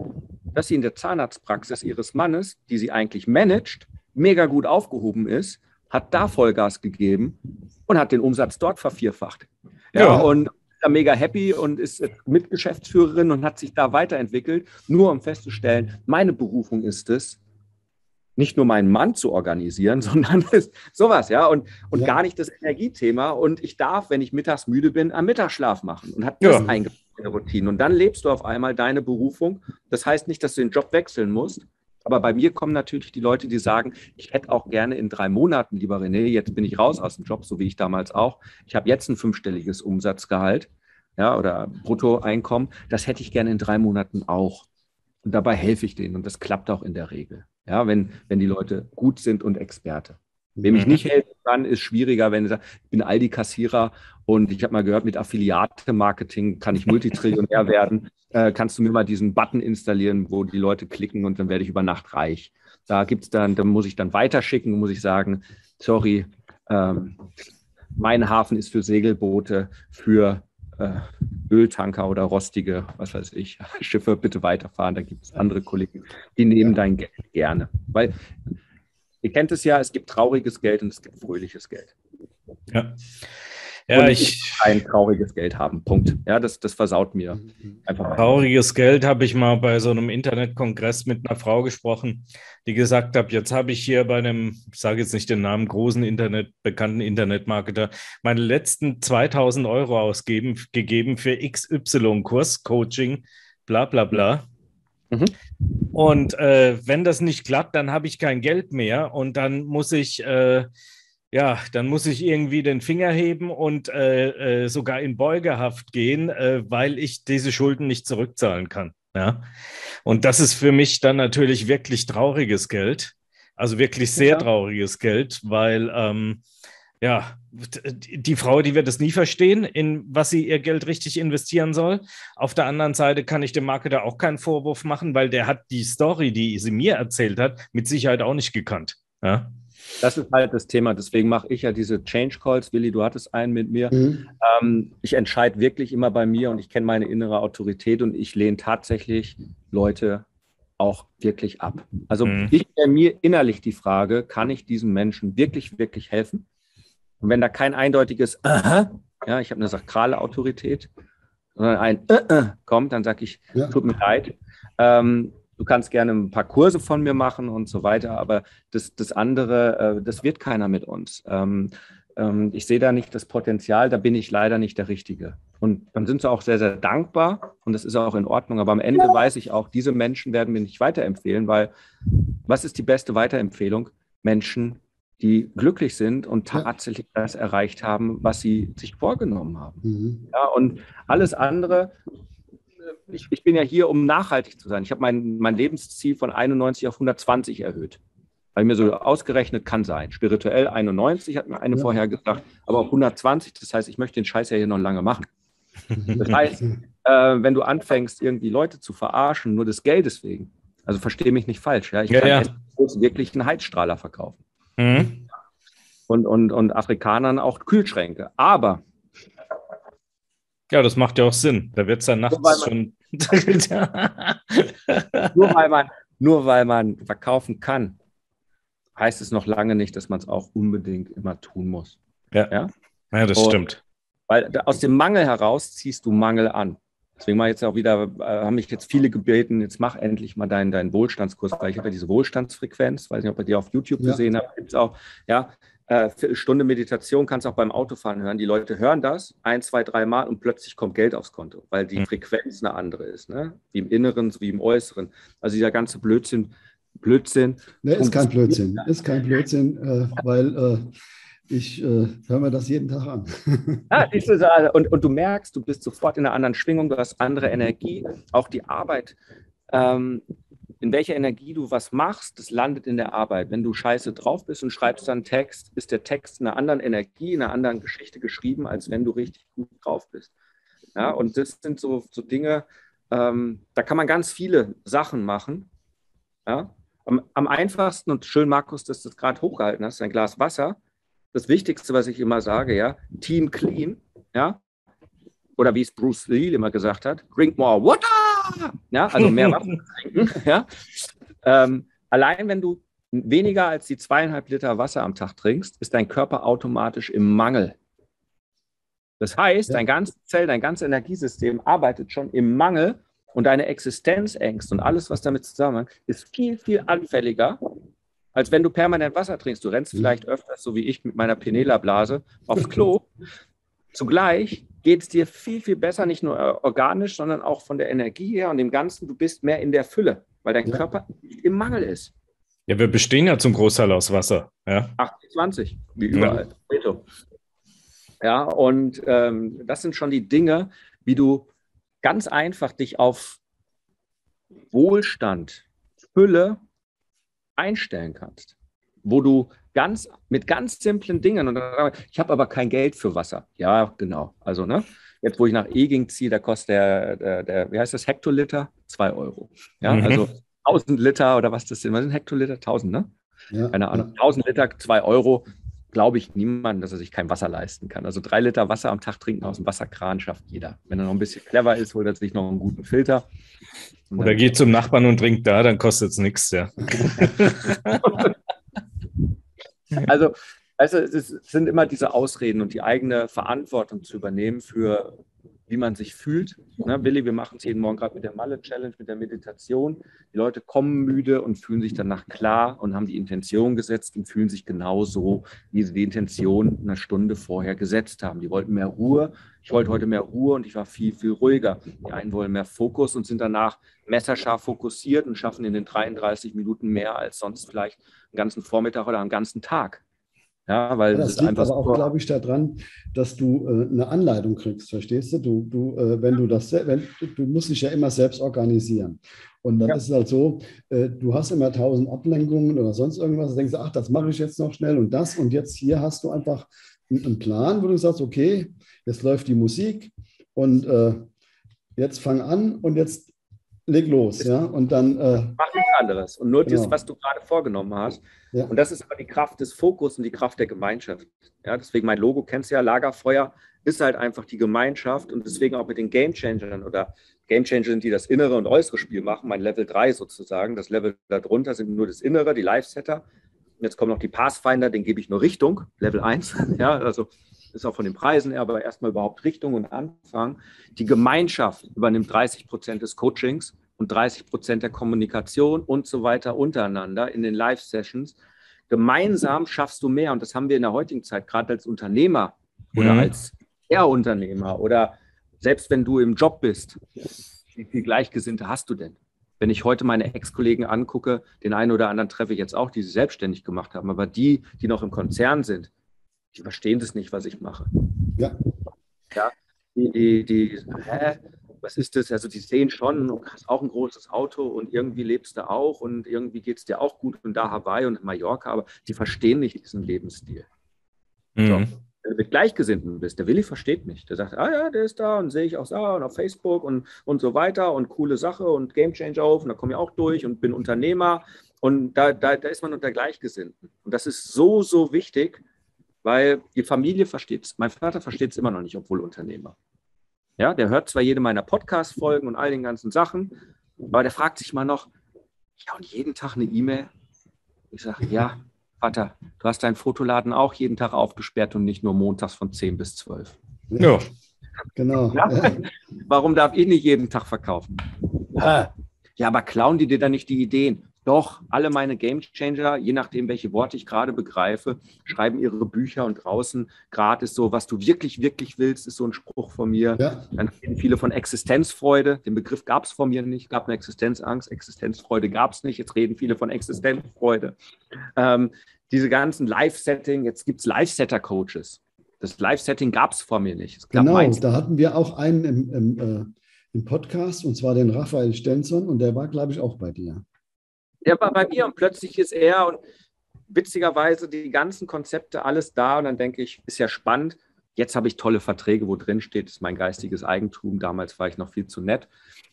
dass sie in der Zahnarztpraxis ihres Mannes, die sie eigentlich managt, mega gut aufgehoben ist, hat da Vollgas gegeben und hat den Umsatz dort vervierfacht. Ja, ja. und da mega happy und ist Mitgeschäftsführerin und hat sich da weiterentwickelt, nur um festzustellen, meine Berufung ist es, nicht nur meinen Mann zu organisieren, sondern sowas, ja, und, und ja. gar nicht das Energiethema. Und ich darf, wenn ich mittags müde bin, am Mittagsschlaf machen und hat das ja. eingebaut in Routine. Und dann lebst du auf einmal deine Berufung. Das heißt nicht, dass du den Job wechseln musst, Aber bei mir kommen natürlich die Leute, die sagen, ich hätte auch gerne in drei Monaten, lieber René, jetzt bin ich raus aus dem Job, so wie ich damals auch. Ich habe jetzt ein fünfstelliges Umsatzgehalt ja, oder Bruttoeinkommen. Das hätte ich gerne in drei Monaten auch. Und dabei helfe ich denen und das klappt auch in der Regel, ja, wenn, wenn die Leute gut sind und Experte. Wem ich mhm. nicht helfen kann, ist schwieriger, wenn ich sage, ich bin Aldi-Kassierer und ich habe mal gehört, mit Affiliate-Marketing kann ich Multitrillionär werden. Äh, kannst du mir mal diesen Button installieren, wo die Leute klicken und dann werde ich über Nacht reich. Da gibt's dann, da muss ich dann weiterschicken, muss ich sagen, sorry, ähm, mein Hafen ist für Segelboote, für äh, Öltanker oder rostige, was weiß ich, Schiffe, bitte weiterfahren. Da gibt es andere Kollegen, die nehmen dein Geld gerne. Weil ihr kennt es ja, es gibt trauriges Geld und es gibt fröhliches Geld. Ja. Ja, ich ein trauriges Geld haben. Punkt. Ja, das, das versaut mir einfach. Trauriges Geld habe ich mal bei so einem Internetkongress mit einer Frau gesprochen, die gesagt hat, jetzt habe ich hier bei einem, ich sage jetzt nicht den Namen, großen Internet, bekannten Internetmarketer, meine letzten 2000 Euro ausgeben, gegeben für XY-Kurs, Coaching, bla bla bla. Mhm. Und äh, wenn das nicht klappt, dann habe ich kein Geld mehr und dann muss ich, äh, ja, dann muss ich irgendwie den Finger heben und äh, äh sogar in Beugehaft gehen, äh, weil ich diese Schulden nicht zurückzahlen kann. Ja? Und das ist für mich dann natürlich wirklich trauriges Geld. Also wirklich sehr ja. trauriges Geld, weil ähm, ja, die Frau, die wird es nie verstehen, in was sie ihr Geld richtig investieren soll. Auf der anderen Seite kann ich dem Marketer auch keinen Vorwurf machen, weil der hat die Story, die sie mir erzählt hat, mit Sicherheit auch nicht gekannt. Ja? Das ist halt das Thema. Deswegen mache ich ja diese Change Calls. Willi, du hattest einen mit mir. Mhm. Ähm, ich entscheide wirklich immer bei mir und ich kenne meine innere Autorität und ich lehne tatsächlich Leute auch wirklich ab. Also mhm. ich stelle mir innerlich die Frage, kann ich diesem Menschen wirklich, wirklich helfen? Und wenn da kein eindeutiges Aha, ja, ich habe eine sakrale Autorität, sondern ein äh, äh, kommt, dann sage ich, ja. tut mir leid. Ähm, du kannst gerne ein paar Kurse von mir machen und so weiter, aber das, das andere, äh, das wird keiner mit uns. Ähm, ähm, ich sehe da nicht das Potenzial, da bin ich leider nicht der Richtige. Und dann sind sie auch sehr, sehr dankbar und das ist auch in Ordnung. Aber am Ende weiß ich auch, diese Menschen werden mir nicht weiterempfehlen, weil was ist die beste Weiterempfehlung? Menschen die glücklich sind und tatsächlich das erreicht haben, was sie sich vorgenommen haben. Mhm. Ja, und alles andere, ich, ich, bin ja hier, um nachhaltig zu sein. Ich habe mein, mein Lebensziel von 91 auf 120 erhöht. Weil mir so ausgerechnet kann sein. Spirituell 91, hat mir eine ja. vorher gesagt, aber auf 120, das heißt, ich möchte den Scheiß ja hier noch lange machen. Das heißt, äh, wenn du anfängst, irgendwie Leute zu verarschen, nur des Geldes wegen, also verstehe mich nicht falsch, ja, ich kann ja. wirklich einen Heizstrahler verkaufen. Mhm. Und, und, und Afrikanern auch Kühlschränke. Aber. Ja, das macht ja auch Sinn. Da wird es dann nachts man, schon. nur, weil man, nur weil man verkaufen kann, heißt es noch lange nicht, dass man es auch unbedingt immer tun muss. Ja, ja? ja das und, stimmt. Weil aus dem Mangel heraus ziehst du Mangel an. Deswegen mache ich jetzt auch wieder, äh, haben mich jetzt viele gebeten, jetzt mach endlich mal deinen, deinen Wohlstandskurs, weil ich habe ja diese Wohlstandsfrequenz, weiß nicht, ob ihr die auf YouTube ja. gesehen habt, gibt es auch, ja, äh, Viertelstunde Meditation kannst du auch beim Autofahren hören. Die Leute hören das ein, zwei, drei Mal und plötzlich kommt Geld aufs Konto, weil die mhm. Frequenz eine andere ist, ne? wie im Inneren wie im Äußeren. Also dieser ganze Blödsinn, Blödsinn. Ne, ist kein Blödsinn, ist kein Blödsinn, äh, weil äh, ich äh, höre mir das jeden Tag an. ja, und, und du merkst, du bist sofort in einer anderen Schwingung, du hast andere Energie. Auch die Arbeit, ähm, in welcher Energie du was machst, das landet in der Arbeit. Wenn du scheiße drauf bist und schreibst dann Text, ist der Text in einer anderen Energie, in einer anderen Geschichte geschrieben, als wenn du richtig gut drauf bist. Ja, und das sind so, so Dinge, ähm, da kann man ganz viele Sachen machen. Ja? Am, am einfachsten und schön, Markus, dass du das gerade hochgehalten hast, ein Glas Wasser das Wichtigste, was ich immer sage, ja, Team Clean, ja, oder wie es Bruce Lee immer gesagt hat, drink more water, ja, also mehr Wasser trinken, ja. Ähm, allein wenn du weniger als die zweieinhalb Liter Wasser am Tag trinkst, ist dein Körper automatisch im Mangel. Das heißt, dein ganzes Zell, dein ganzes Energiesystem arbeitet schon im Mangel und deine Existenzängste und alles, was damit zusammenhängt, ist viel, viel anfälliger als wenn du permanent Wasser trinkst. Du rennst mhm. vielleicht öfters, so wie ich mit meiner Penela-Blase, aufs Klo. Zugleich geht es dir viel, viel besser, nicht nur äh, organisch, sondern auch von der Energie her und dem Ganzen. Du bist mehr in der Fülle. weil dein Ja. Körper im Mangel ist. Ja, wir bestehen ja zum Großteil aus Wasser. Ja. 28, wie überall. Pareto. Ja, und ähm, das sind schon die Dinge, wie du ganz einfach dich auf Wohlstand, Fülle einstellen kannst. Wo du ganz mit ganz simplen Dingen und dann, ich habe aber kein Geld für Wasser. Ja, genau. Also, ne? Jetzt, wo ich nach Eging ziehe, da kostet der, der, der, wie heißt das, Hektoliter? Zwei Euro. Ja, Mhm. also 1000 Liter oder was das sind. Was sind Hektoliter? 1000, ne? Ja. keine Ahnung, 1000 Liter, 2 Euro, glaube ich niemanden, dass er sich kein Wasser leisten kann. Also drei Liter Wasser am Tag trinken aus dem Wasserkran schafft jeder. Wenn er noch ein bisschen clever ist, holt er sich noch einen guten Filter. Und Oder geht zum Nachbarn und trinkt da, dann kostet es nichts. Ja. Also, also es sind immer diese Ausreden und die eigene Verantwortung zu übernehmen für wie man sich fühlt. Ne, Willi, wir machen es jeden Morgen gerade mit der Malle-Challenge, mit der Meditation. Die Leute kommen müde und fühlen sich danach klar und haben die Intention gesetzt und fühlen sich genauso, wie sie die Intention eine Stunde vorher gesetzt haben. Die wollten mehr Ruhe. Ich wollte heute mehr Ruhe und ich war viel, viel ruhiger. Die einen wollen mehr Fokus und sind danach messerscharf fokussiert und schaffen in den 33 Minuten mehr als sonst vielleicht einen ganzen Vormittag oder einen ganzen Tag. Ja, weil das ist liegt einfach aber auch, glaube ich, daran, dass du äh, eine Anleitung kriegst, verstehst du? Du, du äh, wenn du das, wenn, du musst dich ja immer selbst organisieren. Und dann Ja. ist es halt so, äh, du hast immer tausend Ablenkungen oder sonst irgendwas, dann denkst du, ach, das mache ich jetzt noch schnell und das. Und jetzt hier hast du einfach einen einen Plan, wo du sagst, okay, jetzt läuft die Musik und äh, jetzt fang an und jetzt leg los, ja. Und dann äh, mach nichts anderes. Und nur das, Genau. was du gerade vorgenommen hast. Ja. Und das ist aber die Kraft des Fokus und die Kraft der Gemeinschaft. Ja, deswegen mein Logo, kennst du ja, Lagerfeuer ist halt einfach die Gemeinschaft und deswegen auch mit den Game Changern oder Game Changer sind, die das innere und äußere Spiel machen, mein Level 3 sozusagen. Das Level darunter sind nur das Innere, die Live-Setter. Und jetzt kommen noch die Pathfinder, den gebe ich nur Richtung, Level 1. Ja, also ist auch von den Preisen her, aber erstmal überhaupt Richtung und Anfang. Die Gemeinschaft übernimmt 30 Prozent des Coachings und 30 Prozent der Kommunikation und so weiter untereinander in den Live-Sessions. Gemeinsam schaffst du mehr und das haben wir in der heutigen Zeit, gerade als Unternehmer oder Mhm. als Eherunternehmer oder selbst wenn du im Job bist. Wie viel Gleichgesinnte hast du denn? Wenn ich heute meine Ex-Kollegen angucke, den einen oder anderen treffe ich jetzt auch, die sich selbstständig gemacht haben, aber die, die noch im Konzern sind, die verstehen das nicht, was ich mache. ja, Die, die, die, hä? Was ist das? Also die sehen schon, du hast auch ein großes Auto und irgendwie lebst du auch und irgendwie geht es dir auch gut und da Hawaii und Mallorca, aber die verstehen nicht diesen Lebensstil. Mhm. Wenn du mit Gleichgesinnten bist, der Willi versteht mich. Der sagt, ah ja, der ist da und sehe ich auch da und auf Facebook und, und so weiter und coole Sache und Game Changer auf und da komme ich auch durch und bin Unternehmer und da, da, da ist man unter Gleichgesinnten. Und das ist so, so wichtig, weil die Familie versteht es. Mein Vater versteht es immer noch nicht, obwohl Unternehmer. Ja, der hört zwar jede meiner Podcast-Folgen und all den ganzen Sachen, aber der fragt sich mal noch, ja, und jeden Tag eine E-Mail? Ich sage, ja, Vater, du hast deinen Fotoladen auch jeden Tag aufgesperrt und nicht nur montags von 10 bis 12. Ja. genau. Ja. Ja. Warum darf ich nicht jeden Tag verkaufen? Ja, aber klauen die dir dann nicht die Ideen? Doch, alle meine Gamechanger, je nachdem, welche Worte ich gerade begreife, schreiben ihre Bücher und draußen gratis so, was du wirklich, wirklich willst, ist so ein Spruch von mir. Ja. Dann reden viele von Existenzfreude. Den Begriff gab es von mir nicht. Gab eine Existenzangst. Existenzfreude gab es nicht. Jetzt reden viele von Existenzfreude. Ähm, diese ganzen Live-Setting, jetzt gibt es Live-Setter-Coaches. Das Live-Setting gab es vor mir nicht. Genau, meins. da hatten wir auch einen im, im, äh, im Podcast, und zwar den Raphael Stenson, und der war, glaube ich, auch bei dir. Der war bei mir und plötzlich ist er und witzigerweise die ganzen Konzepte, alles da. Und dann denke ich, ist ja spannend. Jetzt habe ich tolle Verträge, wo drin steht, ist mein geistiges Eigentum. Damals war ich noch viel zu nett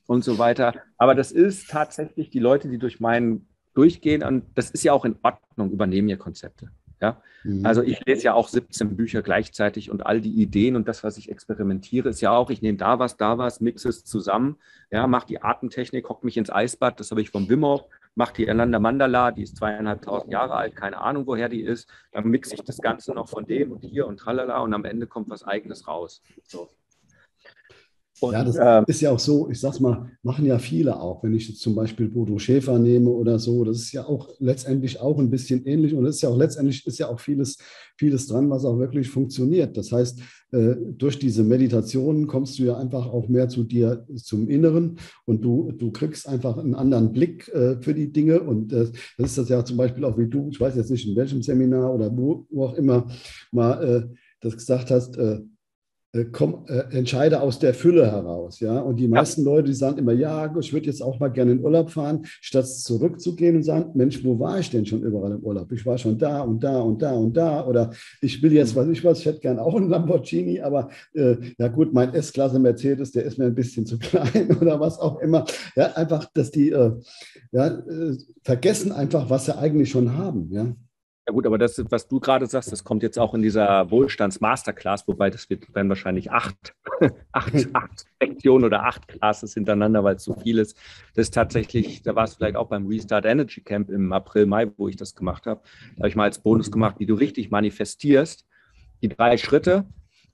und so weiter. Aber das ist tatsächlich die Leute, die durch meinen durchgehen. Und das ist ja auch in Ordnung, übernehmen ihr Konzepte. Ja, Mhm. also ich lese ja auch 17 Bücher gleichzeitig und all die Ideen und das, was ich experimentiere, ist ja auch, ich nehme da was, da was, mixe es zusammen, ja, mache die Atemtechnik, hock mich ins Eisbad, das habe ich vom Wim Hof, mache die Ananda Mandala, die ist zweieinhalbtausend Jahre alt, keine Ahnung, woher die ist, dann mixe ich das Ganze noch von dem und hier und tralala und am Ende kommt was Eigenes raus. So. Und, ja, das äh, ist ja auch so, ich sag's mal, machen ja viele auch. Wenn ich jetzt zum Beispiel Bodo Schäfer nehme oder so, das ist ja auch letztendlich auch ein bisschen ähnlich und es ist ja auch letztendlich ist ja auch vieles, vieles dran, was auch wirklich funktioniert. Das heißt, äh, durch diese Meditationen kommst du ja einfach auch mehr zu dir, zum Inneren und du, du kriegst einfach einen anderen Blick äh, für die Dinge und äh, das ist das ja zum Beispiel auch wie du, ich weiß jetzt nicht in welchem Seminar oder wo, wo auch immer, mal äh, das gesagt hast, äh, komm, äh, entscheide aus der Fülle heraus. Ja? Und die meisten ja. Leute, die sagen immer, ja, ich würde jetzt auch mal gerne in Urlaub fahren, statt zurückzugehen und sagen, Mensch, wo war ich denn schon überall im Urlaub? Ich war schon da und da und da und da. Oder ich will jetzt, was ich was, ich hätte gerne auch einen Lamborghini, aber äh, ja gut, mein S-Klasse Mercedes, der ist mir ein bisschen zu klein oder was auch immer. Ja, einfach, dass die äh, ja, äh, vergessen einfach, was sie eigentlich schon haben. Ja. Ja gut, aber das, was du gerade sagst, das kommt jetzt auch in dieser Wohlstands-Masterclass, wobei das wird, werden wahrscheinlich acht, acht, acht Lektionen oder acht Classes hintereinander, weil es so viel ist. Das ist tatsächlich, da war es vielleicht auch beim Restart Energy Camp im April, Mai, wo ich das gemacht habe. Da habe ich mal als Bonus gemacht, wie du richtig manifestierst. Die drei Schritte.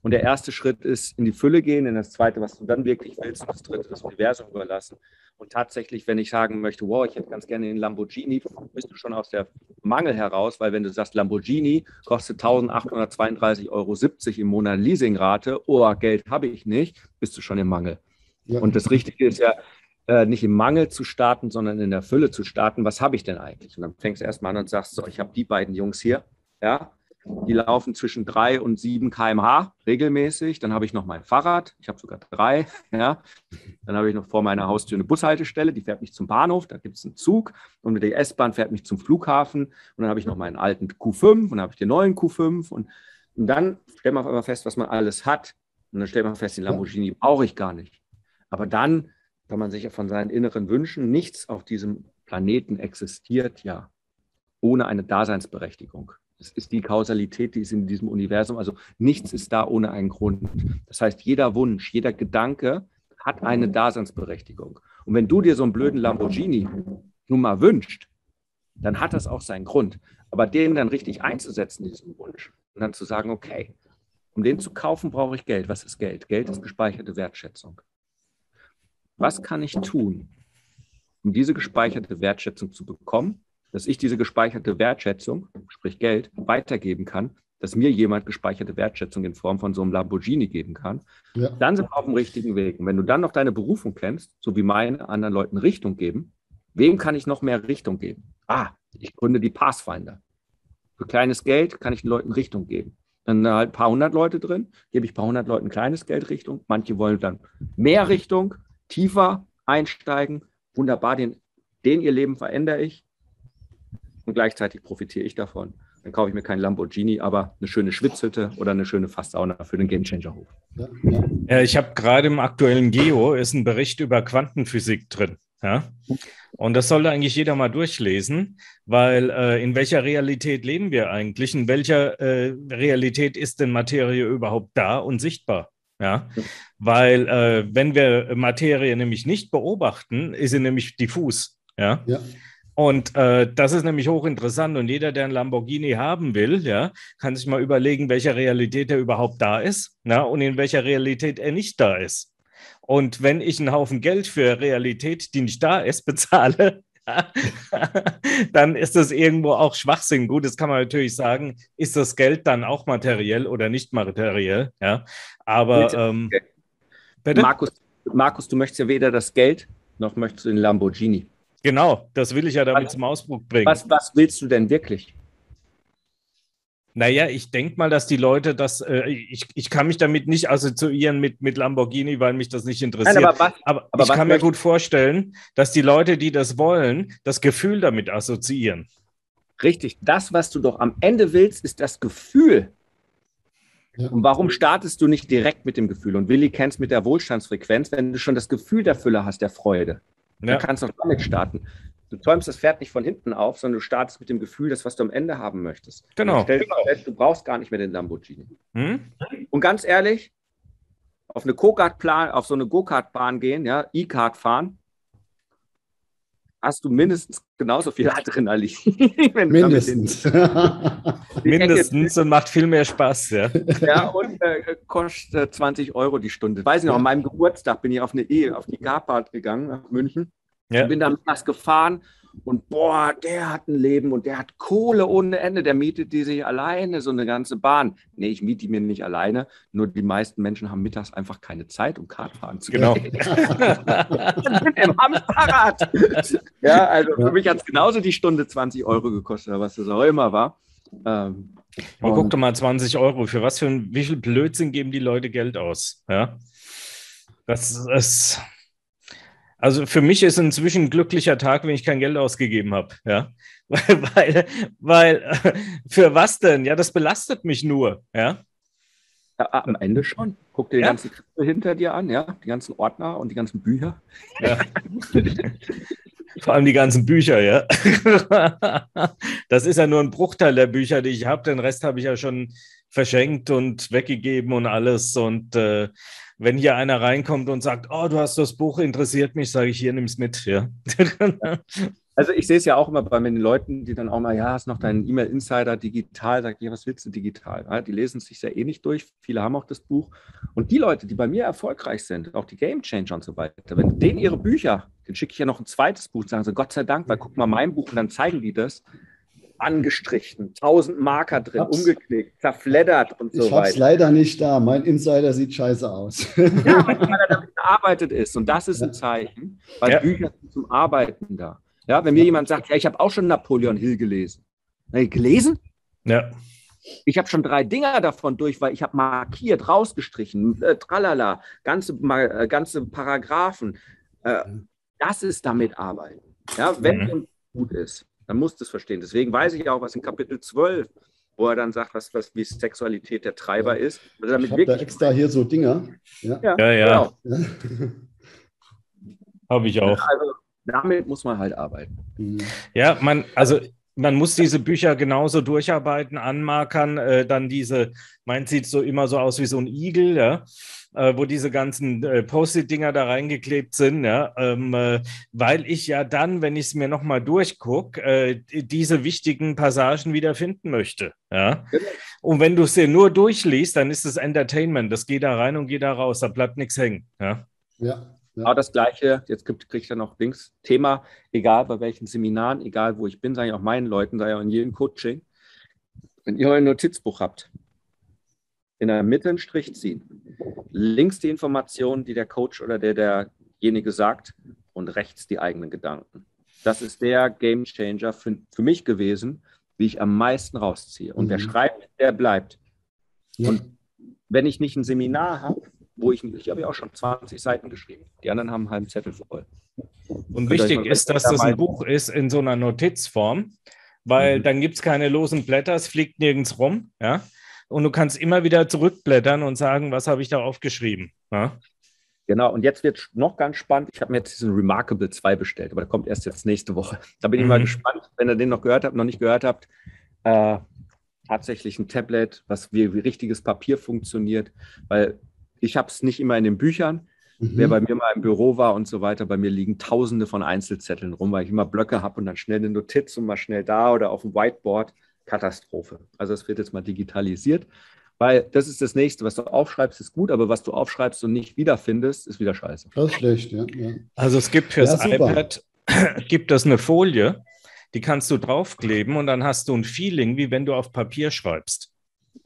Und der erste Schritt ist in die Fülle gehen, in das zweite, was du dann wirklich willst, und das dritte, das Universum überlassen. Und tatsächlich, wenn ich sagen möchte, wow, ich hätte ganz gerne den Lamborghini, bist du schon aus der Mangel heraus, weil wenn du sagst, Lamborghini kostet 1832,70 Euro im Monat Leasingrate, oh, Geld habe ich nicht, bist du schon im Mangel. Ja. Und das Richtige ist ja, äh, nicht im Mangel zu starten, sondern in der Fülle zu starten. Was habe ich denn eigentlich? Und dann fängst du erstmal an und sagst, so, ich habe die beiden Jungs hier, ja, die laufen zwischen 3 und 7 km/h regelmäßig. Dann habe ich noch mein Fahrrad. Ich habe sogar drei. Ja. Dann habe ich noch vor meiner Haustür eine Bushaltestelle. Die fährt mich zum Bahnhof. Da gibt es einen Zug. Und mit der S-Bahn fährt mich zum Flughafen. Und dann habe ich noch meinen alten Q5. Und dann habe ich den neuen Q5. Und, und dann stellt man auf einmal fest, was man alles hat. Und dann stellt man fest, den Lamborghini brauche ich gar nicht. Aber dann kann man sich von seinen inneren Wünschen, nichts auf diesem Planeten existiert ja ohne eine Daseinsberechtigung. Das ist die Kausalität, die ist in diesem Universum. Also nichts ist da ohne einen Grund. Das heißt, jeder Wunsch, jeder Gedanke hat eine Daseinsberechtigung. Und wenn du dir so einen blöden Lamborghini nun mal wünscht, dann hat das auch seinen Grund. Aber den dann richtig einzusetzen, diesen Wunsch, und dann zu sagen, okay, um den zu kaufen, brauche ich Geld. Was ist Geld? Geld ist gespeicherte Wertschätzung. Was kann ich tun, um diese gespeicherte Wertschätzung zu bekommen? Dass ich diese gespeicherte Wertschätzung, sprich Geld, weitergeben kann, dass mir jemand gespeicherte Wertschätzung in Form von so einem Lamborghini geben kann, ja. dann sind wir auf dem richtigen Weg. Und wenn du dann noch deine Berufung kennst, so wie meine anderen Leuten Richtung geben, wem kann ich noch mehr Richtung geben? Ah, ich gründe die Pathfinder. Für kleines Geld kann ich den Leuten Richtung geben. Dann halt ein paar hundert Leute drin, gebe ich ein paar hundert Leuten kleines Geld Richtung. Manche wollen dann mehr Richtung, tiefer einsteigen. Wunderbar, den, den ihr Leben verändere ich und gleichzeitig profitiere ich davon. Dann kaufe ich mir kein Lamborghini, aber eine schöne Schwitzhütte oder eine schöne Fasssauna für den Gamechanger-Hof. Ja, ja. ich habe gerade im aktuellen Geo ist ein Bericht über Quantenphysik drin. Ja? Und das sollte eigentlich jeder mal durchlesen, weil äh, in welcher Realität leben wir eigentlich? In welcher äh, Realität ist denn Materie überhaupt da und sichtbar? Ja, weil äh, wenn wir Materie nämlich nicht beobachten, ist sie nämlich diffus. Ja. ja. Und äh, das ist nämlich hochinteressant. Und jeder, der ein Lamborghini haben will, ja, kann sich mal überlegen, welcher Realität er überhaupt da ist na, und in welcher Realität er nicht da ist. Und wenn ich einen Haufen Geld für Realität, die nicht da ist, bezahle, dann ist das irgendwo auch Schwachsinn. Gut, das kann man natürlich sagen, ist das Geld dann auch materiell oder nicht materiell? Ja, aber ähm, Markus, Markus, du möchtest ja weder das Geld noch möchtest du den Lamborghini. Genau, das will ich ja damit was, zum Ausdruck bringen. Was, was willst du denn wirklich? Naja, ich denke mal, dass die Leute das, äh, ich, ich kann mich damit nicht assoziieren mit, mit Lamborghini, weil mich das nicht interessiert. Nein, aber, was, aber, aber ich kann mir gut vorstellen, dass die Leute, die das wollen, das Gefühl damit assoziieren. Richtig, das, was du doch am Ende willst, ist das Gefühl. Ja. Und warum startest du nicht direkt mit dem Gefühl? Und Willi kennst mit der Wohlstandsfrequenz, wenn du schon das Gefühl der Fülle hast, der Freude. Ja. Du kannst auch damit starten. Du zäumst das Pferd nicht von hinten auf, sondern du startest mit dem Gefühl, das, was du am Ende haben möchtest. Genau. Stell dir fest, du brauchst gar nicht mehr den Lamborghini. Hm? Und ganz ehrlich, auf eine Go-Kart-Bahn, auf so eine Go-Kart-Bahn gehen, ja, E-Kart fahren, hast du mindestens genauso viel Adrenalin. mindestens. mindestens und macht viel mehr Spaß, ja. Ja, und äh, kostet 20 Euro die Stunde. Weiß ich noch, an meinem Geburtstag bin ich auf eine Ehe, auf die Carpart gegangen nach München. Ja. Bin dann was gefahren und boah, der hat ein Leben und der hat Kohle ohne Ende. Der mietet die sich alleine, so eine ganze Bahn. Nee, ich miete die mir nicht alleine. Nur die meisten Menschen haben mittags einfach keine Zeit, um Kart fahren zu genau. gehen. Genau. Im Hamsterrad. ja, also für mich hat es genauso die Stunde 20 Euro gekostet, was das auch immer war. Ähm, und guck doch mal, 20 Euro. Für was für ein, wie viel Blödsinn geben die Leute Geld aus? Ja. Das ist. Also für mich ist inzwischen ein glücklicher Tag, wenn ich kein Geld ausgegeben habe. Ja? weil, weil, für was denn? Ja, das belastet mich nur. Ja? ja am Ende schon. Guck dir die ja? ganzen Krippe hinter dir an, ja, die ganzen Ordner und die ganzen Bücher. Ja. Vor allem die ganzen Bücher, ja. Das ist ja nur ein Bruchteil der Bücher, die ich habe. Den Rest habe ich ja schon verschenkt und weggegeben und alles. Und äh, wenn hier einer reinkommt und sagt, oh, du hast das Buch, interessiert mich, sage ich, hier, nimm's mit. Ja. Also ich sehe es ja auch immer bei den Leuten, die dann auch mal, ja, hast noch deinen E-Mail-Insider digital, sag ich, was willst du digital? Ja, die lesen es sich ja eh nicht durch, viele haben auch das Buch. Und die Leute, die bei mir erfolgreich sind, auch die Game Changer und so weiter, wenn denen ihre Bücher, dann schicke ich ja noch ein zweites Buch, sagen sie, Gott sei Dank, weil guck mal mein Buch und dann zeigen die das angestrichen, tausend Marker drin, hab's, umgeknickt, zerfleddert und so weiter. Ich habe es leider nicht da. Mein Insider sieht scheiße aus. Ja, weil er damit gearbeitet ist. Und das ist ein Zeichen, weil ja. Bücher sind zum Arbeiten da. Ja, wenn mir jemand sagt, ja, ich habe auch schon Napoleon Hill gelesen. gelesen? Ja. Ich habe schon drei Dinger davon durch, weil ich habe markiert, rausgestrichen, äh, tralala, ganze, äh, ganze Paragraphen. Äh, das ist damit arbeiten. Ja, wenn mhm. gut ist dann musst du es verstehen. Deswegen weiß ich auch, was in Kapitel 12, wo er dann sagt, was, was wie Sexualität der Treiber ist. Also damit ich habe da extra hier so Dinger. Ja, ja. ja, ja. Genau. habe ich auch. Also damit muss man halt arbeiten. Ja, man, also man muss diese Bücher genauso durcharbeiten, anmarkern, äh, dann diese, mein sieht so immer so aus wie so ein Igel, ja äh, wo diese ganzen äh, Post-it-Dinger da reingeklebt sind, ja, ähm, äh, weil ich ja dann, wenn ich es mir nochmal durchgucke, äh, diese wichtigen Passagen wieder finden möchte. Ja? Genau. Und wenn du es dir nur durchliest, dann ist es Entertainment. Das geht da rein und geht da raus, da bleibt nichts hängen. Ja. ja. Ja. Aber das Gleiche, jetzt kriege ich dann noch Dings, Thema, egal bei welchen Seminaren, egal wo ich bin, sage ich auch meinen Leuten, sage ich auch in jedem Coaching, wenn ihr euer Notizbuch habt, in der Mitte einen Strich ziehen. Links die Informationen, die der Coach oder der derjenige sagt und rechts die eigenen Gedanken. Das ist der Game Changer für, für mich gewesen, wie ich am meisten rausziehe. Und mhm. wer schreibt, der bleibt. Ja. Und wenn ich nicht ein Seminar habe, wo ich, ich habe ja auch schon 20 Seiten geschrieben, die anderen haben einen halben Zettel voll. Und wichtig ist, dass das ein Buch ist in so einer Notizform, weil mhm. dann gibt es keine losen Blätter, es fliegt nirgends rum. Ja? und du kannst immer wieder zurückblättern und sagen, was habe ich da aufgeschrieben. Ja? Genau, und jetzt wird noch ganz spannend. Ich habe mir jetzt diesen Remarkable 2 bestellt, aber der kommt erst jetzt nächste Woche. Da bin ich mhm. mal gespannt, wenn ihr den noch gehört habt, noch nicht gehört habt. Äh, tatsächlich ein Tablet, was wie, wie richtiges Papier funktioniert, weil ich habe es nicht immer in den Büchern. Mhm. Wer bei mir mal im Büro war und so weiter, bei mir liegen tausende von Einzelzetteln rum, weil ich immer Blöcke habe und dann schnell eine Notiz und mal schnell da oder auf dem Whiteboard. Katastrophe. Also es wird jetzt mal digitalisiert, weil das ist das Nächste. Was du aufschreibst, ist gut, aber was du aufschreibst und nicht wiederfindest, ist wieder scheiße. Das ist schlecht, ja. ja. Also es gibt fürs ja, iPad gibt es eine Folie, die kannst du draufkleben und dann hast du ein Feeling, wie wenn du auf Papier schreibst.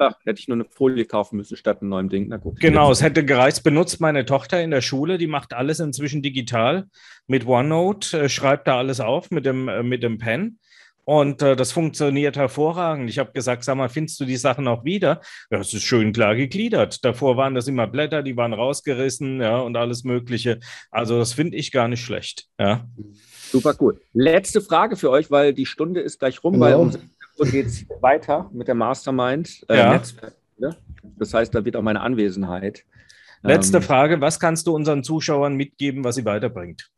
Ach, hätte ich nur eine Folie kaufen müssen statt einem neuen Ding. Na gut. Genau, es hätte gereicht. Benutzt meine Tochter in der Schule, die macht alles inzwischen digital mit OneNote, äh, schreibt da alles auf mit dem, äh, mit dem Pen. Und äh, das funktioniert hervorragend. Ich habe gesagt, sag mal, findest du die Sachen auch wieder? Ja, es ist schön klar gegliedert. Davor waren das immer Blätter, die waren rausgerissen, ja, und alles Mögliche. Also, das finde ich gar nicht schlecht. Ja. Super cool. Letzte Frage für euch, weil die Stunde ist gleich rum, genau. weil um Uhr geht es weiter mit der Mastermind. Äh, ja. Netzwerk, ne? Das heißt, da wird auch meine Anwesenheit. Letzte ähm, Frage: Was kannst du unseren Zuschauern mitgeben, was sie weiterbringt?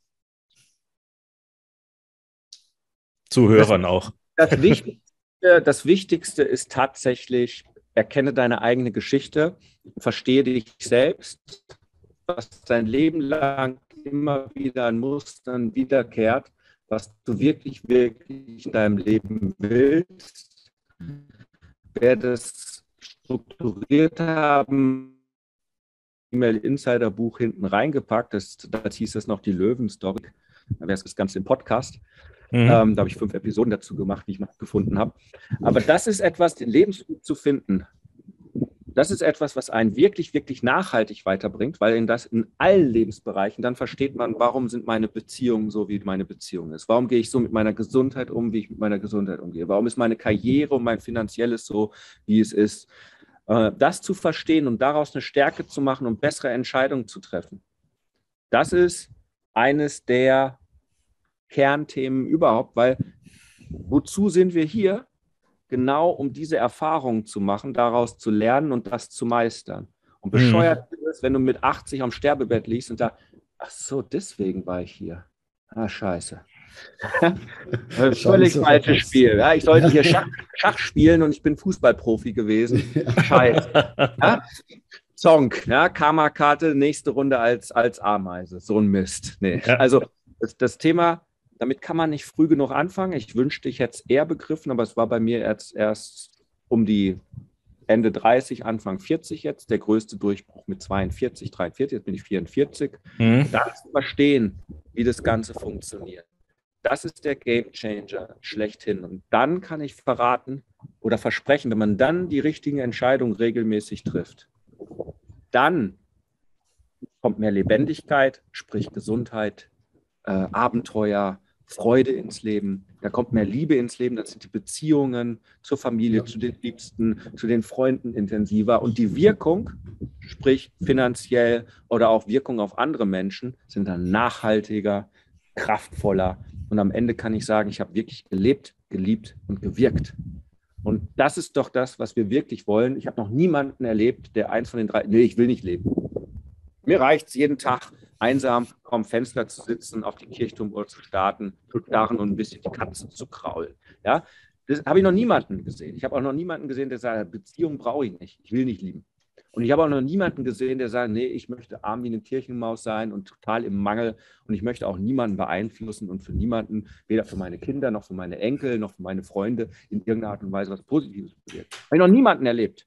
Zuhörern auch. Das Wichtigste, das Wichtigste ist tatsächlich, erkenne deine eigene Geschichte, verstehe dich selbst, was dein Leben lang immer wieder an Mustern wiederkehrt was du wirklich, wirklich in deinem Leben willst. Wer das strukturiert haben, E-Mail Insider Buch hinten reingepackt. Das, das hieß es noch die Löwen-Story. Da wäre es das Ganze im Podcast. Mhm. Ähm, da habe ich fünf Episoden dazu gemacht, die ich noch gefunden habe. Aber das ist etwas, den Lebensweg zu finden. Das ist etwas, was einen wirklich, wirklich nachhaltig weiterbringt, weil in das in allen Lebensbereichen dann versteht man, warum sind meine Beziehungen so, wie meine Beziehung ist. Warum gehe ich so mit meiner Gesundheit um, wie ich mit meiner Gesundheit umgehe. Warum ist meine Karriere und mein finanzielles so, wie es ist. Äh, das zu verstehen und daraus eine Stärke zu machen und bessere Entscheidungen zu treffen. Das ist eines der Kernthemen überhaupt, weil wozu sind wir hier? Genau um diese Erfahrungen zu machen, daraus zu lernen und das zu meistern. Und bescheuert mhm. ist, wenn du mit 80 am Sterbebett liegst und da, ach so, deswegen war ich hier. Ah, scheiße. Völlig falsches Spiel. Ja, ich sollte hier Schach, Schach, spielen und ich bin Fußballprofi gewesen. Scheiße. Ja? Song, ja, Karma-Karte, nächste Runde als, als Ameise. So ein Mist. Nee. Also das, das, Thema, damit kann man nicht früh genug anfangen. Ich wünschte, ich hätte es eher begriffen, aber es war bei mir erst, erst um die Ende 30, Anfang 40 jetzt, der größte Durchbruch mit 42, 43, jetzt bin ich 44. Mhm. Da zu verstehen, wie das Ganze funktioniert. Das ist der Game Changer schlechthin. Und dann kann ich verraten oder versprechen, wenn man dann die richtigen Entscheidungen regelmäßig trifft, dann kommt mehr Lebendigkeit, sprich Gesundheit, äh, Abenteuer, Freude ins Leben. Da kommt mehr Liebe ins Leben. Das sind die Beziehungen zur Familie, ja. zu den Liebsten, zu den Freunden intensiver. Und die Wirkung, sprich finanziell oder auch Wirkung auf andere Menschen, sind dann nachhaltiger, kraftvoller und am Ende kann ich sagen, ich habe wirklich gelebt, geliebt und gewirkt. Und das ist doch das, was wir wirklich wollen. Ich habe noch niemanden erlebt, der eins von den drei, nee, ich will nicht leben. Mir reicht es jeden Tag einsam vom Fenster zu sitzen, auf die Kirchturmuhr zu starten, zu starren und ein bisschen die Katzen zu kraulen. Ja, das habe ich noch niemanden gesehen. Ich habe auch noch niemanden gesehen, der sagt, Beziehung brauche ich nicht. Ich will nicht lieben. Und ich habe auch noch niemanden gesehen, der sagt, nee, ich möchte arm wie eine Kirchenmaus sein und total im Mangel. Und ich möchte auch niemanden beeinflussen und für niemanden, weder für meine Kinder noch für meine Enkel noch für meine Freunde, in irgendeiner Art und Weise was Positives bewirkt. Habe ich noch niemanden erlebt.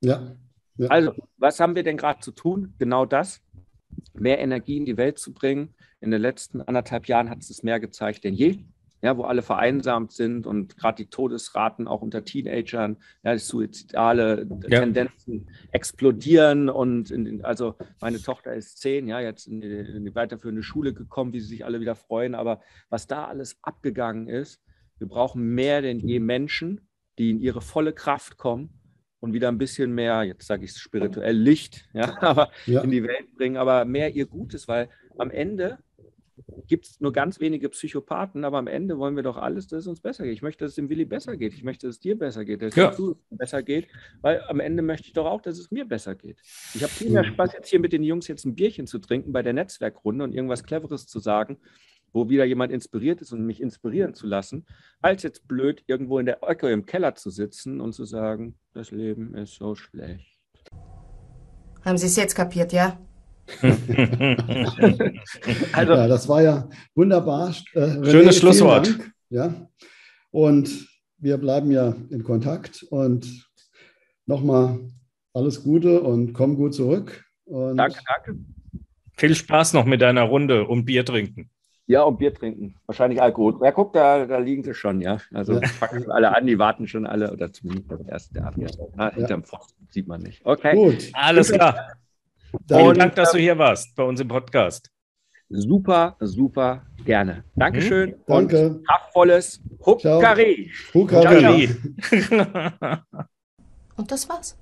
Ja. ja. Also, was haben wir denn gerade zu tun? Genau das. Mehr Energie in die Welt zu bringen. In den letzten anderthalb Jahren hat es mehr gezeigt denn je ja, wo alle vereinsamt sind und gerade die Todesraten auch unter Teenagern, ja, die suizidale ja. Tendenzen explodieren und in, also meine Tochter ist zehn, ja, jetzt in die, in die weiterführende Schule gekommen, wie sie sich alle wieder freuen, aber was da alles abgegangen ist, wir brauchen mehr denn je Menschen, die in ihre volle Kraft kommen und wieder ein bisschen mehr, jetzt sage ich spirituell Licht, ja, aber ja. in die Welt bringen, aber mehr ihr Gutes, weil am Ende gibt es nur ganz wenige Psychopathen, aber am Ende wollen wir doch alles, dass es uns besser geht. Ich möchte, dass es dem Willi besser geht. Ich möchte, dass es dir besser geht, dass es ja. besser geht, weil am Ende möchte ich doch auch, dass es mir besser geht. Ich habe viel mehr Spaß, jetzt hier mit den Jungs jetzt ein Bierchen zu trinken bei der Netzwerkrunde und irgendwas Cleveres zu sagen, wo wieder jemand inspiriert ist und mich inspirieren zu lassen, als jetzt blöd irgendwo in der Ecke im Keller zu sitzen und zu sagen, das Leben ist so schlecht. Haben Sie es jetzt kapiert, ja? also, ja, das war ja wunderbar. Äh, René, Schönes Schlusswort. Dank, ja. Und wir bleiben ja in Kontakt und nochmal alles Gute und komm gut zurück. Und danke, danke. Viel Spaß noch mit deiner Runde und Bier trinken. Ja, und Bier trinken. Wahrscheinlich Alkohol. Ja, guck, da, da liegen sie schon, ja. Also ja. packen alle an, die warten schon alle, oder zumindest der erste, der Abend. Ah, hinterm Pfosten sieht man nicht. Okay. Gut. Alles klar. Vielen Dank, dass du hier warst bei uns im Podcast. Super, super gerne. Dankeschön. Mhm. Danke. Und kraftvolles Huckari. Huckari. Und das war's.